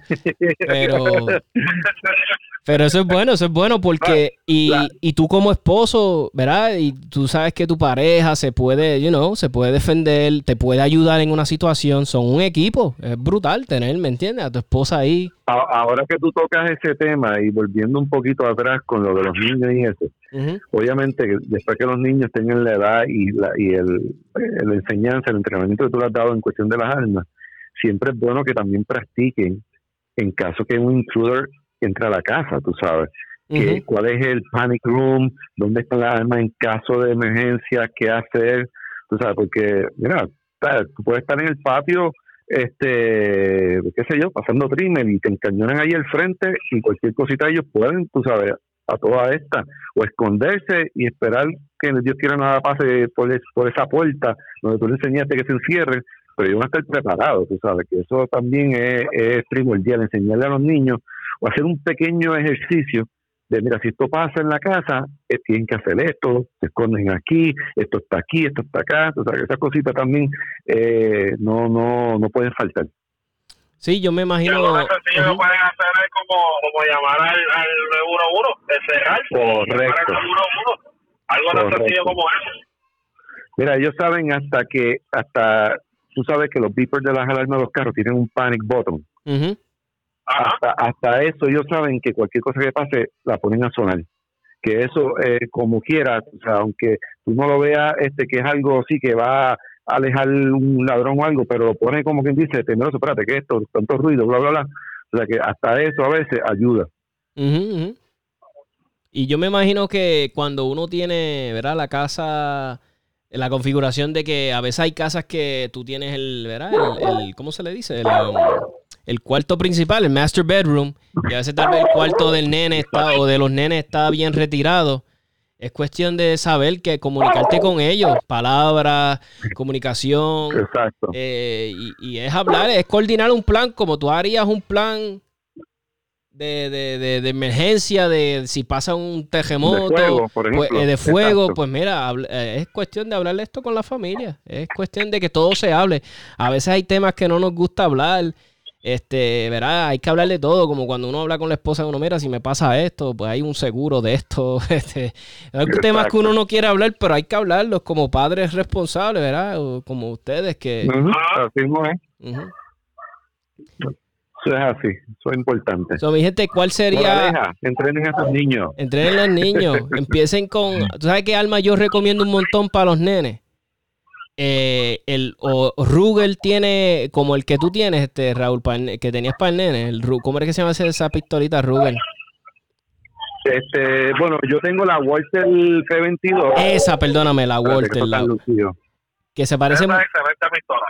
Speaker 2: Pero, pero eso es bueno, eso es bueno porque, y,
Speaker 3: Claro.
Speaker 2: y tú como esposo, ¿verdad? Y tú sabes que tu pareja se puede, you know, se puede defender, te puede ayudar en una situación, son un equipo, es brutal tener, ¿me entiendes? A tu esposa ahí.
Speaker 3: Ahora que tú tocas ese tema y volviendo un poquito atrás con lo de los niños y eso, obviamente después que los niños tengan la edad y la, y el, la enseñanza, el entrenamiento que tú le has dado en cuestión de las armas, siempre es bueno que también practiquen en caso que un intruder entre a la casa, tú sabes. que
Speaker 2: ujú.
Speaker 3: cuál es el panic room, dónde están las armas en caso de emergencia, qué hacer, tú sabes, porque, mira, tú puedes estar en el patio, este, qué sé yo, pasando trimmer y te encañonan ahí al frente y cualquier cosita ellos pueden, tú sabes, a toda esta, o esconderse y esperar que Dios quiera nada pase por, es- por esa puerta donde tú le enseñaste que se encierre, pero ellos van a estar preparados, tú sabes, que eso también es, es primordial, enseñarle a los niños o hacer un pequeño ejercicio de mira, si esto pasa en la casa, eh, tienen que hacer esto, se esconden aquí, esto está aquí, esto está acá, o sea, que esas cositas también eh, no, no, no pueden faltar.
Speaker 2: Sí, yo me imagino.
Speaker 4: sencillo que
Speaker 2: Ujú.
Speaker 4: pueden hacer es como, como llamar al, al 911, el cerrarse,
Speaker 3: Correcto.
Speaker 4: llamar al 911. Algo tan sencillo como eso.
Speaker 3: Mira, ellos saben hasta que, hasta, tú sabes que los beepers de las alarmas de los carros tienen un panic button.
Speaker 4: Ajá.
Speaker 3: Hasta, hasta eso ellos saben que cualquier cosa que pase la ponen a sonar. Que eso, eh, como quiera, o sea, aunque tú no lo veas este que es algo así que va a alejar un ladrón o algo, pero lo pone como quien dice, temeroso, espérate, que esto, tanto ruido, bla, bla, bla. O sea, que hasta eso a veces ayuda.
Speaker 2: Y yo me imagino que cuando uno tiene, ¿verdad? La casa, la configuración de que a veces hay casas que tú tienes el, ¿verdad? El, el- ¿cómo se le dice? El, um, el cuarto principal, el master bedroom, y a veces tal vez el cuarto del nene está o de los nenes está bien retirado. Es cuestión de saber que comunicarte con ellos, palabras, comunicación,
Speaker 3: Exacto.
Speaker 2: eh, y, y es hablar, es coordinar un plan como tú harías un plan de, de, de- de emergencia, de si pasa un terremoto,
Speaker 3: de fuego, por
Speaker 2: pues, eh, de fuego,
Speaker 3: Exacto.
Speaker 2: pues mira, habl- eh, es cuestión de hablarle esto con la familia, es cuestión de que todo se hable. A veces hay temas que no nos gusta hablar, este, verá, hay que hablar de todo, como cuando uno habla con la esposa de uno, mira, si me pasa esto, pues hay un seguro de esto, este, hay temas que uno no quiere hablar, pero hay que hablarlos como padres responsables, ¿verdad? O como ustedes que...
Speaker 3: Así es.
Speaker 2: Ujú.
Speaker 3: Eso es así. Eso es importante.
Speaker 2: So, mi gente, ¿cuál sería?
Speaker 3: Moraleja, entrenen a esos niños.
Speaker 2: Entrenen los niños. Empiecen con. ¿Tú sabes qué arma yo recomiendo un montón para los nenes? Eh, el o Ruger tiene como el que tú tienes, este Raúl, para el que tenías para el nene. El, ¿Cómo es que se llama esa- esa pistolita Ruger?
Speaker 3: Este, bueno, yo tengo la Walter P22.
Speaker 2: Esa, perdóname, la Walter, la- que se parece.
Speaker 4: Esa es excelente pistola.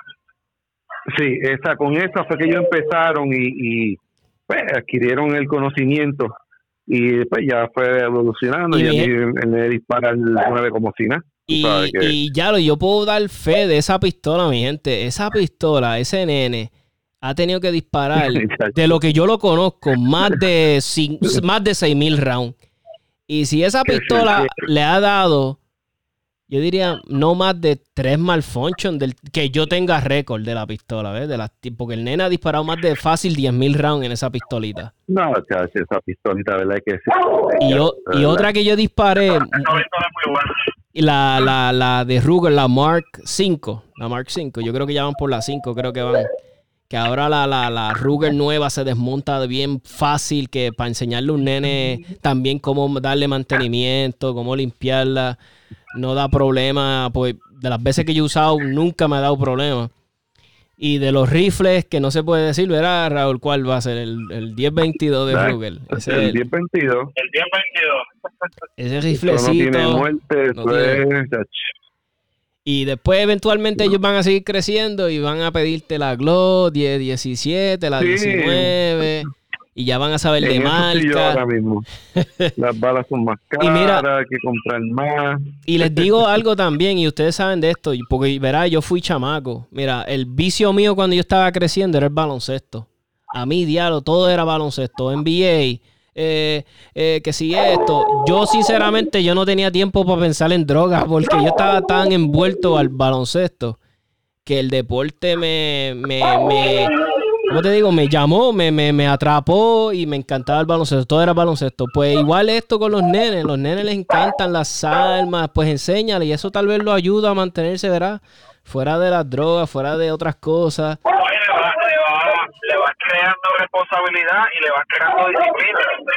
Speaker 3: Sí, esa, con esa fue que ellos empezaron y, y, pues, adquirieron el conocimiento y después ya fue evolucionando
Speaker 2: Y
Speaker 3: y, a mí me dispara el 9 como si nada.
Speaker 2: Y,
Speaker 3: sabes que-
Speaker 2: y ya lo, yo puedo dar fe de esa pistola, mi gente. Esa pistola, ese nene, ha tenido que disparar de lo que yo lo conozco, más de, cin- más de 6000 rounds. Y si esa pistola le ha dado, yo diría, no más de tres malfunction del que yo tenga récord de la pistola, ¿ves? De las, porque el nene ha disparado más de fácil 10.000 rounds en esa pistolita.
Speaker 3: No, chacho, esa pistolita, ¿verdad? Que sí.
Speaker 2: Y, yo, y
Speaker 3: ¿verdad?
Speaker 2: otra que yo disparé,
Speaker 4: Esa pistola es muy buena.
Speaker 2: y la, la, la de Ruger, la Mark 5, la Mark 5, yo creo que ya van por la 5, creo que van. Que ahora la, la, la Ruger nueva se desmonta de bien fácil, que para enseñarle a un nene también cómo darle mantenimiento, cómo limpiarla, no da problema. Pues de las veces que yo he usado, nunca me ha dado problema. Y de los rifles, que no se puede decir, ¿verdad, Raúl? ¿Cuál va a ser? El, el 1022 de. Ruger. Ese,
Speaker 3: el 1022.
Speaker 4: El 1022.
Speaker 2: ese
Speaker 3: Eso no tiene
Speaker 2: riflecito.
Speaker 3: muerte,
Speaker 2: no
Speaker 3: eso
Speaker 2: tiene-
Speaker 3: es, chacho.
Speaker 2: Y después eventualmente ellos van a seguir creciendo y van a pedirte la Glock 10, 17, la
Speaker 3: Sí.
Speaker 2: 19 y ya van a saber de
Speaker 3: yo
Speaker 2: marca.
Speaker 3: ahora mismo. Las balas son más
Speaker 2: Y
Speaker 3: caras,
Speaker 2: mira-
Speaker 3: hay que comprar más.
Speaker 2: Y les digo algo también, y ustedes saben de esto, y porque verá, yo fui chamaco. Mira, el vicio mío cuando yo estaba creciendo era el baloncesto. A mí, diablo, todo era baloncesto. NBA, eh, eh, que si esto. Yo, sinceramente, yo no tenía tiempo para pensar en drogas porque yo estaba tan envuelto al baloncesto que el deporte me, me, me ¿cómo te digo? Me llamó, me, me, me atrapó y me encantaba el baloncesto. Todo era baloncesto. Pues igual esto con los nenes. Los nenes les encantan las almas. Pues enséñale y eso tal vez lo ayuda a mantenerse, ¿verdad? Fuera de las drogas, fuera de otras cosas.
Speaker 4: Oye, le va, le, va, le va creando responsabilidad y le va creando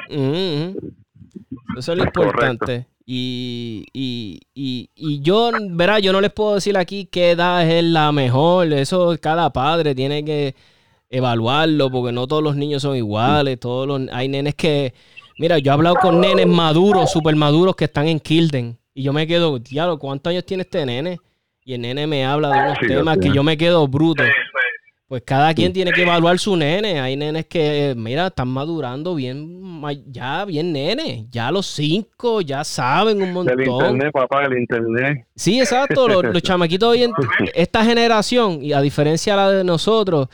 Speaker 4: disciplina.
Speaker 2: Eso es lo importante. Y, y, y, y yo, verá, yo no les puedo decir aquí qué edad es la mejor. Eso cada padre tiene que evaluarlo porque no todos los niños son iguales. Todos los, hay nenes que, mira, yo he hablado con nenes maduros, súper maduros que están en Kilden. Y yo me quedo, diablo, ¿cuántos años tiene este nene? Y el nene me habla de unos
Speaker 3: Sí,
Speaker 2: temas que yo me quedo bruto. Pues cada quien tiene que evaluar su nene. Hay nenes que, mira, están madurando bien, ya bien nene. Ya a los cinco ya saben un
Speaker 3: Del
Speaker 2: montón.
Speaker 3: internet, papá, del internet.
Speaker 2: Sí, exacto. Los, los chamaquitos hoy en esta generación, y a diferencia de la de nosotros,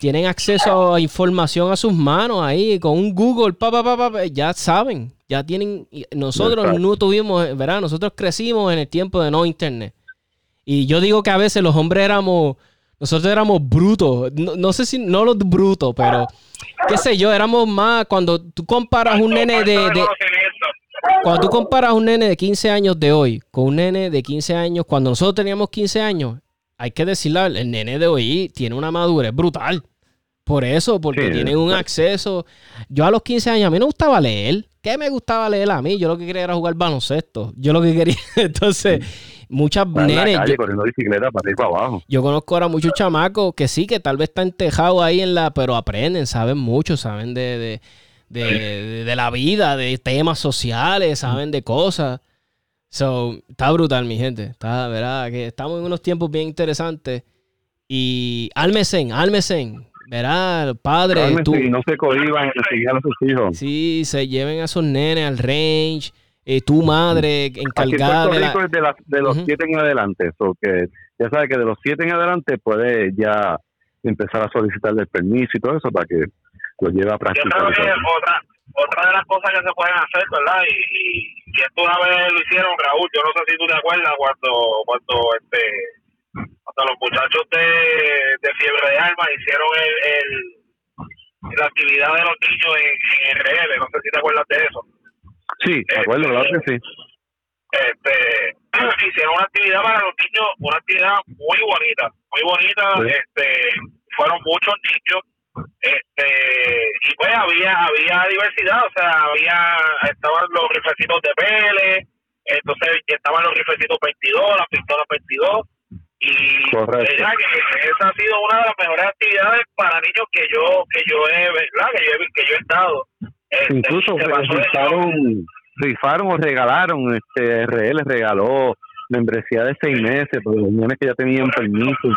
Speaker 2: tienen acceso a información a sus manos ahí, con un Google, pa, pa, pa, pa, ya saben. Ya tienen. Nosotros
Speaker 3: Exacto.
Speaker 2: no tuvimos, ¿verdad? Nosotros crecimos en el tiempo de no internet. Y yo digo que a veces los hombres éramos, nosotros éramos brutos. No, no sé si, no los brutos, pero qué sé yo, éramos más cuando tú comparas un nene de, cuando tú comparas un nene de 15 años de hoy con un nene de 15 años, cuando nosotros teníamos 15 años, hay que decirle, el nene de hoy tiene una madurez brutal. Por eso, porque
Speaker 3: Sí,
Speaker 2: tienen un acceso. Yo a los 15 años, a mí no gustaba leer. ¿Qué me gustaba leer a mí? Yo lo que quería era jugar baloncesto. Yo lo que quería. Entonces, muchas nenes.
Speaker 3: calle
Speaker 2: yo-
Speaker 3: corriendo bicicleta para arriba y para abajo.
Speaker 2: yo conozco ahora muchos chamacos que sí, que tal vez están tejados ahí en la, pero aprenden, saben mucho, saben de, de, de, de- de la vida, de temas sociales, saben de cosas. So, está brutal, mi gente. Está, verdad, que estamos en unos tiempos bien interesantes. Y álmesen, álmesen. Verá, padre, tú,
Speaker 3: y no se cohiban a sus hijos.
Speaker 2: sí, se lleven a esos nenes al range. eh, tu madre
Speaker 3: Aquí en
Speaker 2: encargada
Speaker 3: Puerto
Speaker 2: de la...
Speaker 3: Rico es de, las- de los
Speaker 2: Ujú.
Speaker 3: siete en adelante. so que ya sabe que de los siete en adelante puede ya empezar a solicitarle el permiso y todo eso para que lo lleve a
Speaker 4: Yo
Speaker 3: práctica.
Speaker 4: creo que otra, otra de las cosas que se pueden hacer, ¿verdad? Y, y que esto una vez lo hicieron, Raúl, yo no sé si tú te acuerdas cuando cuando este los muchachos de, de Fiebre de Alma hicieron el, el la actividad de los niños en, en RL, no sé si te acuerdas de eso.
Speaker 3: Sí, de acuerdo, claro que sí.
Speaker 4: Este, hicieron una actividad para los niños, una actividad muy bonita, muy bonita,
Speaker 3: Sí.
Speaker 4: este, fueron muchos niños, este, y pues había, había diversidad, o sea, había, estaban los riflecitos de pele, entonces estaban los riflecitos 22, las pistolas 22, y
Speaker 3: Correcto.
Speaker 4: verdad que esa ha sido una de las mejores actividades para niños que yo, que yo he, ¿verdad? que yo he, que yo he estado. Este,
Speaker 3: Incluso rifaron, rifaron o regalaron, este RL regaló membresía de seis meses para los niños que ya tenían permiso.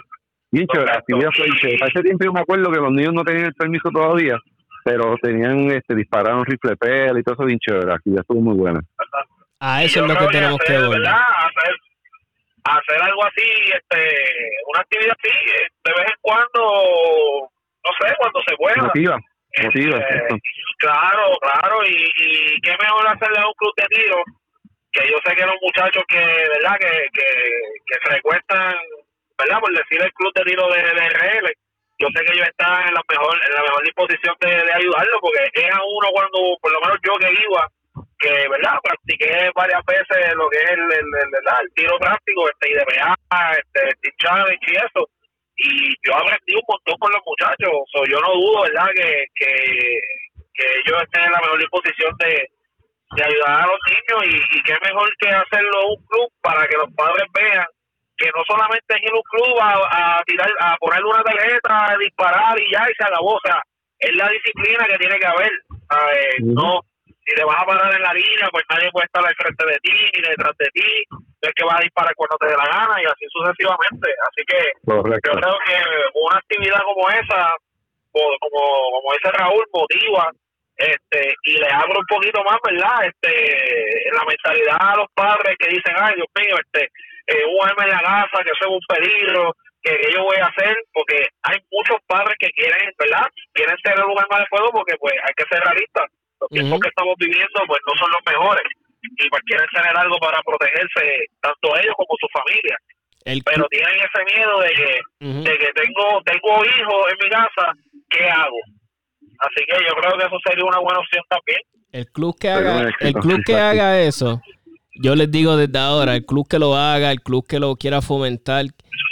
Speaker 3: Bien chévere, la actividad fue ese tiempo yo me acuerdo que los niños no tenían el permiso todavía, pero tenían, este, dispararon rifle pela y todo eso bien chévere. La actividad estuvo muy buena.
Speaker 2: A
Speaker 4: Y
Speaker 2: eso es lo que tenemos que volver.
Speaker 4: Hacer, algo así, este, una actividad así, eh, de vez en cuando, no sé, cuando se pueda.
Speaker 3: Motiva, motiva.
Speaker 4: Este, claro, claro, y, y qué mejor hacerle a un club de tiro, que yo sé que los muchachos que, ¿verdad? Que, que, que frecuentan, ¿verdad? Por decir el club de tiro de, de RL, yo sé que ellos están en la mejor, en la mejor disposición de, de ayudarlo, porque es a uno cuando, por lo menos yo que iba, que, ¿verdad? Practiqué varias veces lo que es el, el, el, tiro práctico, este IDPA, este, el Challenge y eso, y yo aprendí un montón con los muchachos, so, yo no dudo, ¿verdad? Que, que, que ellos estén en la mejor disposición de, de ayudar a los niños y, y qué mejor que hacerlo un club para que los padres vean que no solamente es ir a un club a, a tirar, a ponerle una tarjeta, a disparar y ya y se acabó, o sea, es la disciplina que tiene que haber, ¿sabes?
Speaker 3: Ujú.
Speaker 4: no si te vas a parar en la línea, pues nadie puede estar al frente de ti ni detrás de ti, es que vas a disparar cuando te dé la gana y así sucesivamente. Así que yo creo que una actividad como esa, como, como dice Raúl, motiva este y le abro un poquito más, ¿verdad? Este la mentalidad a los padres que dicen, ay Dios mío, este eh, un en la casa, que es un peligro, que, yo voy a hacer, porque hay muchos padres que quieren, ¿verdad? Quieren ser el lugar más de fuego porque pues hay que ser realistas los tiempos que estamos viviendo pues no son los mejores. Y pues quieren tener algo para protegerse tanto ellos como su familia. Pero tienen ese miedo de que de que tengo tengo hijos en mi casa qué hago así que yo creo que eso sería una buena opción también.
Speaker 2: El club que haga el club que haga eso yo les digo desde ahora el club que lo haga el club que lo quiera fomentar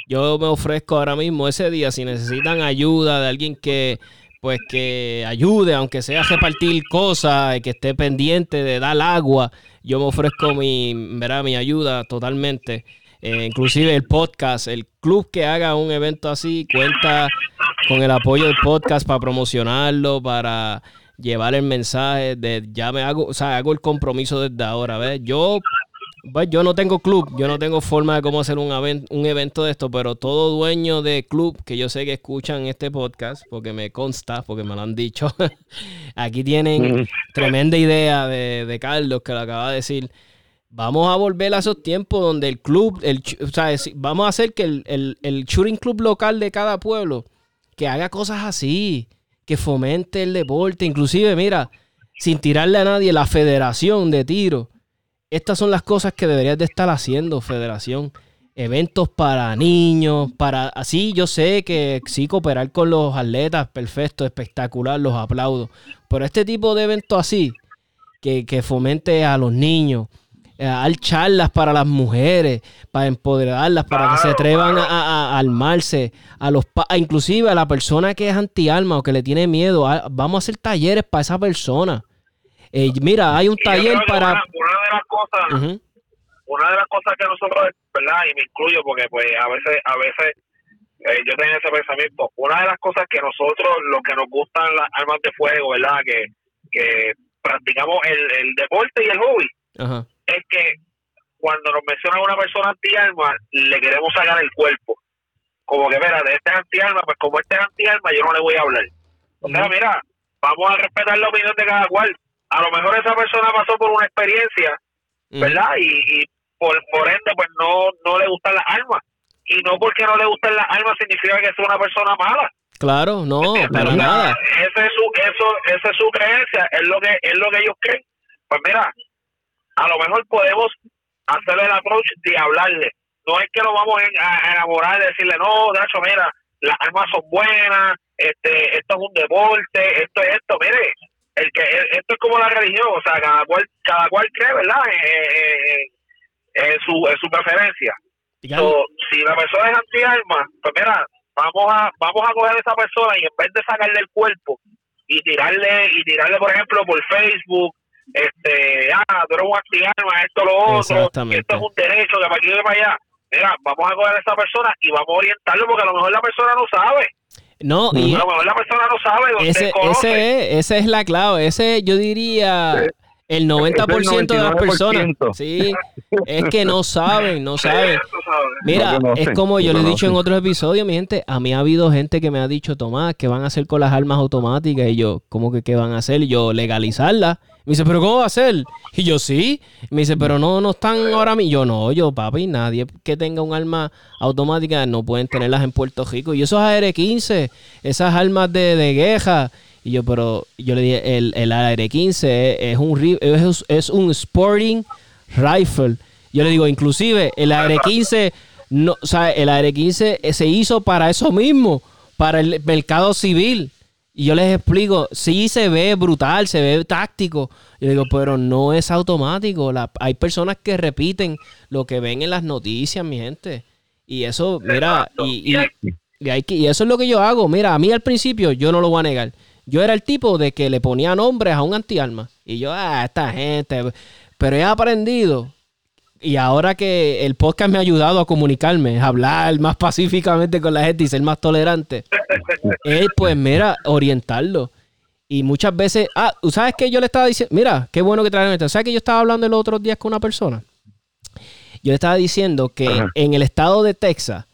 Speaker 2: yo me ofrezco ahora mismo ese día si necesitan ayuda de alguien que pues que ayude, aunque sea a repartir cosas, que esté pendiente de dar agua. Yo me ofrezco mi, ¿verdad? mi ayuda totalmente. Eh, inclusive el podcast, el club que haga un evento así cuenta con el apoyo del podcast para promocionarlo, para llevar el mensaje de ya me hago, o sea, hago el compromiso desde ahora, ¿ves? Yo pues yo no tengo club, yo no tengo forma de cómo hacer un, un evento de esto, pero todo dueño de club que yo sé que escuchan este podcast, porque me consta, porque me lo han dicho, aquí tienen tremenda idea de, Carlos que lo acaba de decir. Vamos a volver a esos tiempos donde el club, el, o sea, vamos a hacer que el, el, el shooting club local de cada pueblo, que haga cosas así, que fomente el deporte, inclusive, mira, sin tirarle a nadie, la federación de tiro estas son las cosas que deberías de estar haciendo, federación. Eventos para niños, para... Así yo sé que sí cooperar con los atletas, perfecto, espectacular, los aplaudo. Pero este tipo de eventos así, que, fomente a los niños, eh, al charlas para las mujeres, para empoderarlas, para que se atrevan a, armarse, a los inclusive a la persona que es anti-alma o que le tiene miedo, vamos a hacer talleres para esa persona. Eh, mira, hay un taller para...
Speaker 4: Una, de las cosas, una de las cosas que nosotros, ¿verdad? Y me incluyo porque pues a veces, a veces eh, yo tengo ese pensamiento. Una de las cosas que nosotros, los que nos gustan las armas de fuego, ¿verdad? Que, que practicamos el, el deporte y el hobby, es que cuando nos menciona una persona anti-arma, le queremos sacar el cuerpo. Como que, mira, de este anti-arma, pues como este es anti-arma, yo no le voy a hablar. O sea, mira, vamos a respetar la opinión de cada cual a lo mejor esa persona pasó por una experiencia, ¿verdad? Y, por, por ende, pues no, no le gustan las armas. Y no porque no le gusten las armas significa que es una persona mala.
Speaker 2: Claro, no, para nada.
Speaker 4: Ese es su, eso, esa es su creencia, es lo que es lo que ellos creen. Pues mira, a lo mejor podemos hacerle el approach de hablarle. No es que lo vamos a enamorar de decirle, no, de hecho, mira, las armas son buenas, este, esto es un deporte, esto es esto. Mire, el que esto es como la religión, o sea, cada cual cada cual cree, ¿verdad? En, su en su preferencia. si la persona es anti-arma, pues mira, vamos a vamos a coger a esa persona y en vez de sacarle el cuerpo y tirarle y tirarle por ejemplo por Facebook este ah tú eres un anti-arma esto lo otro esto es un derecho que para aquí y para allá mira vamos a coger a esa persona y vamos a orientarlo porque a lo mejor la persona no sabe
Speaker 2: no, y
Speaker 4: la persona no sabe
Speaker 2: ese, ese es, esa es la clave. Ese, yo diría, el 90% de las personas. Sí, es que no saben, no saben. Mira, es como yo le he dicho en otros episodios, mi gente. A mí ha habido gente que me ha dicho, Tomás, ¿qué van a hacer con las armas automáticas? Y yo, ¿cómo que qué van a hacer? Y yo, legalizarlas. Me dice, ¿pero cómo va a ser? Y yo, sí. Me dice, ¿pero no, no están ahora mismo? Yo, no, yo, papi, nadie que tenga un arma automática no pueden tenerlas en Puerto Rico. Y esos AR-15, esas armas de, de guerra. Y yo, pero yo le dije, el, el AR-15 es, un, es, es un sporting rifle. Yo le digo, inclusive, el AR-15, no, o sea, el AR-15 se hizo para eso mismo, para el mercado civil. Y yo les explico, sí se ve brutal, se ve táctico. Yo digo, pero no es automático. hay personas que repiten lo que ven en las noticias, mi gente. Y eso, mira, y, y, eso es lo que yo hago. Mira, a mí al principio yo no lo voy a negar. Yo era el tipo de que le ponía nombres a un antiarma. Y yo, ah, esta gente. Pero he aprendido y ahora que el podcast me ha ayudado a comunicarme, a hablar más pacíficamente con la gente y ser más tolerante, es pues mira, orientarlo. Y muchas veces, ah, ¿sabes qué yo le estaba diciendo? Mira, qué bueno que traen esto. ¿Sabes que yo estaba hablando los otros días con una persona? Yo le estaba diciendo que en el estado de Texas,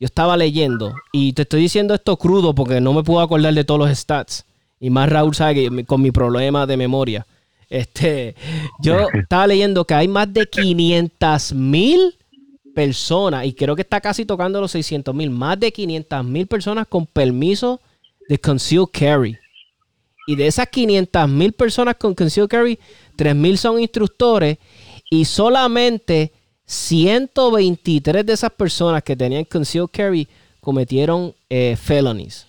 Speaker 2: yo estaba leyendo, y te estoy diciendo esto crudo porque no me puedo acordar de todos los stats. Y más Raúl sabe que con mi problema de memoria. Este, yo estaba leyendo que hay más de 500 mil personas, y creo que está casi tocando los 600 mil, más de 500 mil personas con permiso de concealed carry. Y de esas 500 mil personas con concealed carry, 3 mil son instructores y solamente 123 de esas personas que tenían concealed carry cometieron eh, felonies.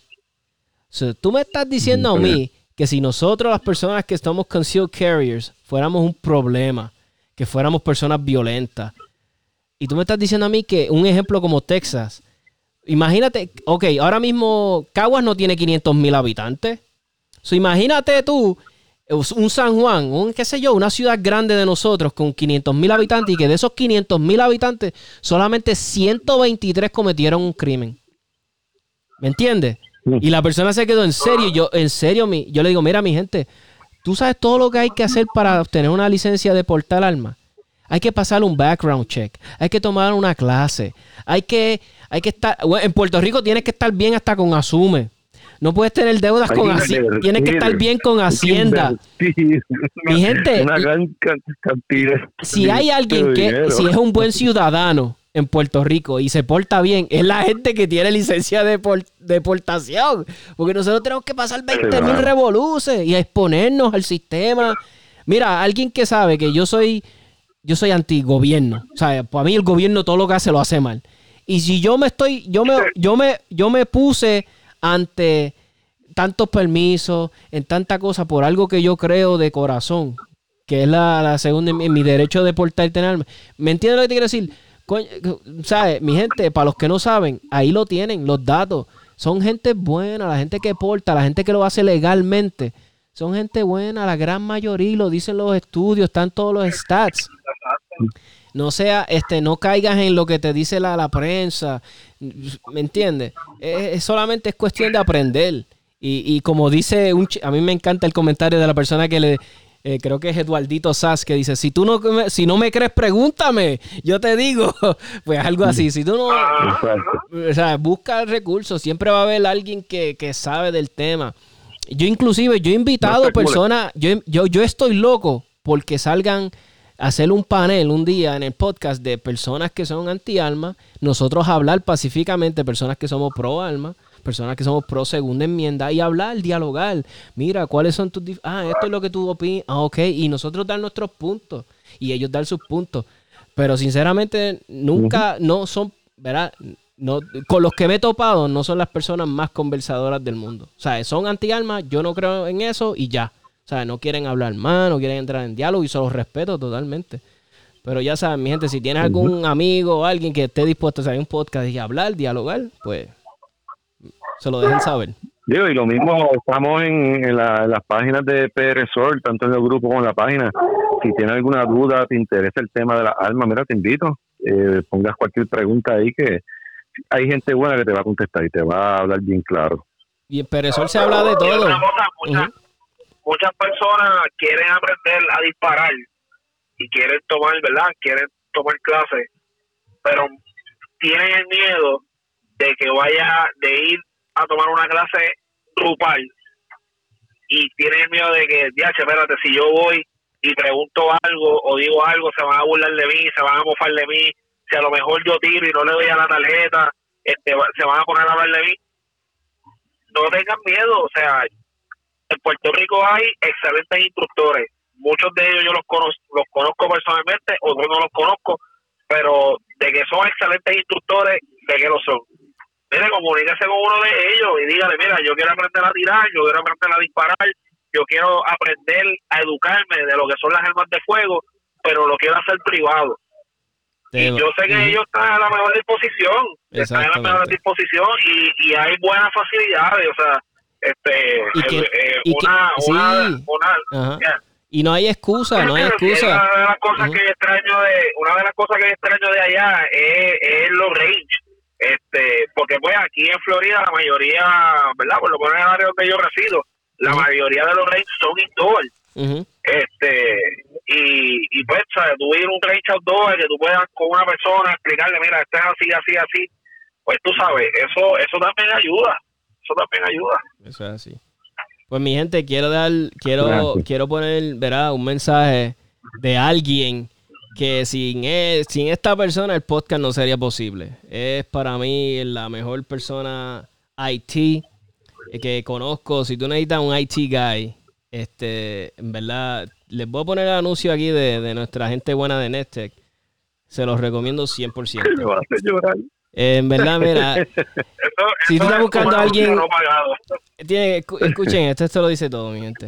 Speaker 2: Tú me estás diciendo a mí que si nosotros, las personas que estamos concealed carriers, fuéramos un problema, que fuéramos personas violentas, y tú me estás diciendo a mí que un ejemplo como Texas, imagínate, ok, ahora mismo Caguas no tiene 500 mil habitantes. So, imagínate tú un San Juan, un qué sé yo, una ciudad grande de nosotros con 500 mil habitantes y que de esos 500 mil habitantes solamente 123 cometieron un crimen. ¿Me entiendes? Y la persona se quedó en serio. Yo, en serio, mi, yo le digo, mira, mi gente, tú sabes todo lo que hay que hacer para obtener una licencia de portar armas. Hay que pasar un background check. Hay que tomar una clase. Hay que, hay que estar. en Puerto Rico tienes que estar bien hasta con Asume. No puedes tener deudas con Hacienda. Tienes que estar bien con Hacienda. Mi gente. Si hay alguien que, si es un buen ciudadano en Puerto Rico y se porta bien, es la gente que tiene licencia de deportación. Porque nosotros tenemos que pasar 20 mil revoluces y exponernos al sistema. Mira, alguien que sabe que yo soy yo soy antigobierno. O sea, para mí el gobierno todo lo que hace lo hace mal. Y si yo me estoy, yo me, yo me, yo me puse ante tantos permisos, en tanta cosa, por algo que yo creo de corazón, que es la, segunda, mi derecho de portar y tenerme. ¿Me entiendes lo que te quiero decir? ¿Sabes? Mi gente, para los que no saben, ahí lo tienen, los datos. Son gente buena, la gente que porta, la gente que lo hace legalmente. Son gente buena, la gran mayoría, lo dicen los estudios, están todos los stats. No sea, este, no caigas en lo que te dice la, la prensa. ¿Me entiendes? Es, solamente es cuestión de aprender. Y, y como dice, un, a mí me encanta el comentario de la persona que le, eh, creo que es Eduardito Sass que dice, si tú no me, si no me crees, pregúntame, yo te digo, pues algo así, si tú no, o sea, busca recursos, siempre va a haber alguien que, que sabe del tema. Yo inclusive, yo he invitado personas, yo, yo, yo estoy loco porque salgan hacer un panel un día en el podcast de personas que son anti-alma, nosotros hablar pacíficamente, personas que somos pro-alma, personas que somos pro segunda enmienda y hablar, dialogar. Mira, ¿cuáles son tus... Ah, esto es lo que tú opinas. Ah, ok. Y nosotros dar nuestros puntos y ellos dar sus puntos. Pero sinceramente nunca, no son, ¿verdad? No, con los que me he topado no son las personas más conversadoras del mundo. O sea, son anti-alma, yo no creo en eso y ya. O sea, no quieren hablar más, no quieren entrar en diálogo y se los respeto totalmente. Pero ya saben, mi gente, si tienes algún amigo o alguien que esté dispuesto a salir un podcast y hablar, dialogar, pues se lo dejen saber.
Speaker 3: Digo, y lo mismo estamos en, las páginas de PR Sol, tanto en el grupo como en la página. Si tienes alguna duda, te interesa el tema de la alma, mira, te invito. Eh, pongas cualquier pregunta ahí que hay gente buena que te va a contestar y te va a hablar bien claro.
Speaker 2: Y en PR Sol se habla de todo
Speaker 4: muchas personas quieren aprender a disparar y quieren tomar, ¿verdad? Quieren tomar clases, pero tienen el miedo de que vaya de ir a tomar una clase grupal y tienen el miedo de que, ya, espérate, si yo voy y pregunto algo o digo algo, se van a burlar de mí, se van a mofar de mí, si a lo mejor yo tiro y no le doy a la tarjeta, este, se van a poner a hablar de mí. No tengan miedo, o sea, en Puerto Rico hay excelentes instructores. Muchos de ellos yo los conozco, los conozco personalmente, otros no los conozco, pero de que son excelentes instructores, de que lo son. Mire, comuníquese con uno de ellos y dígale, mira, yo quiero aprender a tirar, yo quiero aprender a disparar, yo quiero aprender a educarme de lo que son las armas de fuego, pero lo quiero hacer privado. Y yo sé que ellos están a la mejor disposición, están a la mejor disposición y, y hay buenas facilidades, o sea, este y
Speaker 2: y no hay excusa no hay excusa.
Speaker 4: una de las cosas que extraño de una de las cosas que extraño de allá es, es los range este porque pues aquí en Florida la mayoría verdad por lo menos en el área donde yo resido la mayoría de los ranges son indoor. Este, y, y pues, ¿sabes? tú ir a un range outdoor que tú puedas con una persona explicarle, mira, esto es así, así, así. Pues tú sabes, eso, eso también ayuda. Eso también ayuda.
Speaker 2: Eso es así. Pues mi gente, quiero dar, quiero,
Speaker 3: Gracias.
Speaker 2: quiero poner, verá, un mensaje de alguien que sin, e- sin esta persona el podcast no sería posible. Es para mí la mejor persona IT que conozco. Si tú necesitas un IT guy, este, en verdad, les voy a poner el anuncio aquí de, de nuestra gente buena de Nestec. Se los recomiendo 100%.
Speaker 3: Me a llorar.
Speaker 2: Eh, en verdad, mira,
Speaker 4: Eso,
Speaker 2: Si tú estás
Speaker 4: es
Speaker 2: buscando a alguien-. Tiene, escuchen, esto, esto lo dice todo, mi gente.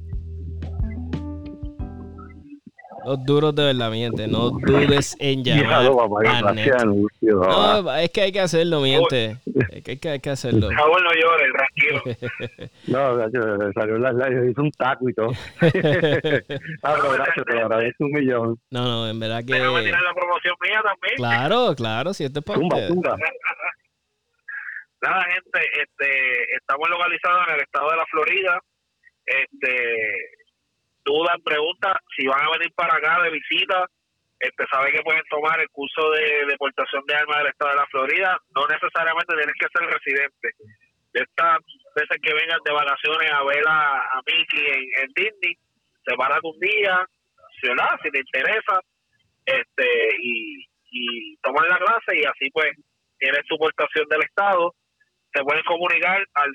Speaker 2: Los duros de verdad, mi gente. No dudes en llamar
Speaker 3: Déjalo, papá, gracias.
Speaker 2: No, es que hay que hacerlo, mi gente. Es que hay que, hay que hacerlo.
Speaker 4: Raúl, no llores, tranquilo.
Speaker 3: No, gracias, me salió las lágrimas, hizo un taco y todo. Ah, pero gracias, te lo agradezco un millón.
Speaker 2: No, no, en verdad que.
Speaker 4: Déjame tirar la promoción mía también.
Speaker 2: Claro, claro, si esto es para
Speaker 3: Tumba, tumba.
Speaker 4: Nada, gente, este, estamos localizados en el estado de la Florida. Este, dudas, preguntas, si van a venir para acá de visita, este, sabe que pueden tomar el curso de deportación de armas del estado de la Florida. No necesariamente tienes que ser residente. De estas veces que vengan de vacaciones a ver a, Mickey en, Disney, sepárate un día, si, si te interesa, este, y, toman la clase y así pues tienes tu portación del estado se pueden comunicar al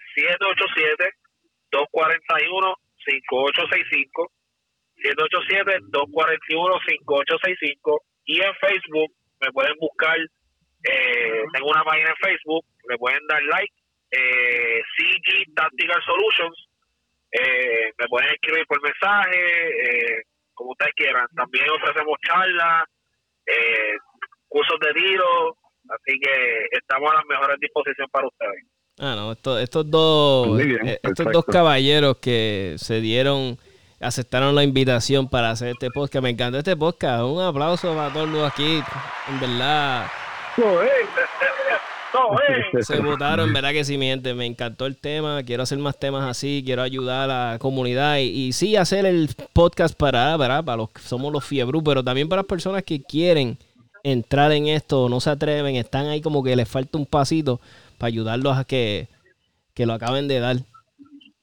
Speaker 4: 787-241-5865, 787-241-5865 y en Facebook me pueden buscar, eh, tengo una página en Facebook, me pueden dar like, eh, CG Tactical Solutions, eh, me pueden escribir por mensaje, eh, como ustedes quieran. También ofrecemos charlas, eh, cursos de tiro, Así que estamos a las mejores disposiciones para ustedes.
Speaker 2: Ah, no, estos, estos dos,
Speaker 3: bien,
Speaker 2: eh, estos
Speaker 3: perfecto.
Speaker 2: dos caballeros que se dieron, aceptaron la invitación para hacer este podcast. Me encanta este podcast. Un aplauso para todos aquí. En verdad,
Speaker 4: ¡No, eh! ¡No, eh!
Speaker 2: se votaron, en verdad que sí, mi gente. Me encantó el tema. Quiero hacer más temas así. Quiero ayudar a la comunidad y, y sí hacer el podcast para, ¿verdad? para los que somos los fiebrú, pero también para las personas que quieren entrar en esto, no se atreven, están ahí como que les falta un pasito para ayudarlos a que, que lo acaben de dar.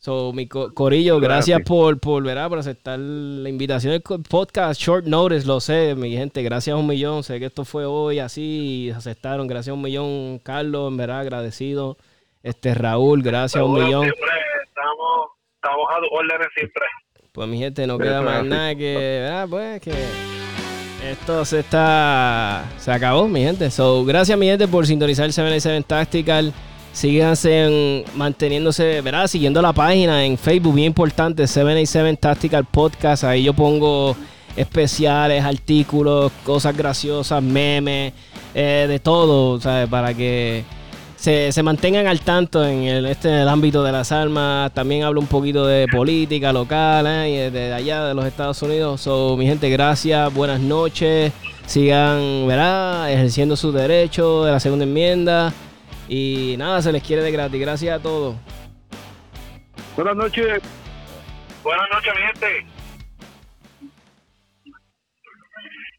Speaker 2: So, mi co- Corillo, gracias
Speaker 3: Gracias.
Speaker 2: por, por, ¿verdad? por aceptar la invitación del podcast. Short notice, lo sé, mi gente. Gracias un millón. Sé que esto fue hoy así. y aceptaron. Gracias un millón, Carlos. En verdad, agradecido. Este Raúl, gracias un millón.
Speaker 4: Siempre estamos, estamos a órdenes siempre.
Speaker 2: Pues mi gente, no queda más nada que, ¿verdad? Pues que esto se está, se acabó, mi gente. So, gracias mi gente por sintonizar el 77 Tactical. Síganse en- manteniéndose, ¿verdad? Siguiendo la página en Facebook, bien importante, 77 Tactical Podcast. Ahí yo pongo especiales, artículos, cosas graciosas, memes, eh, de todo, ¿sabes? Para que se, mantengan al tanto en el, este, en el ámbito de las armas. También hablo un poquito de política local ¿eh? y de allá de los Estados Unidos. So, mi gente, gracias, buenas noches. Sigan, ¿verdad? Ejerciendo su derecho de la segunda enmienda. Y nada, se les quiere de gratis. Gracias a todos.
Speaker 3: Buenas noches.
Speaker 4: Buenas noches, mi gente.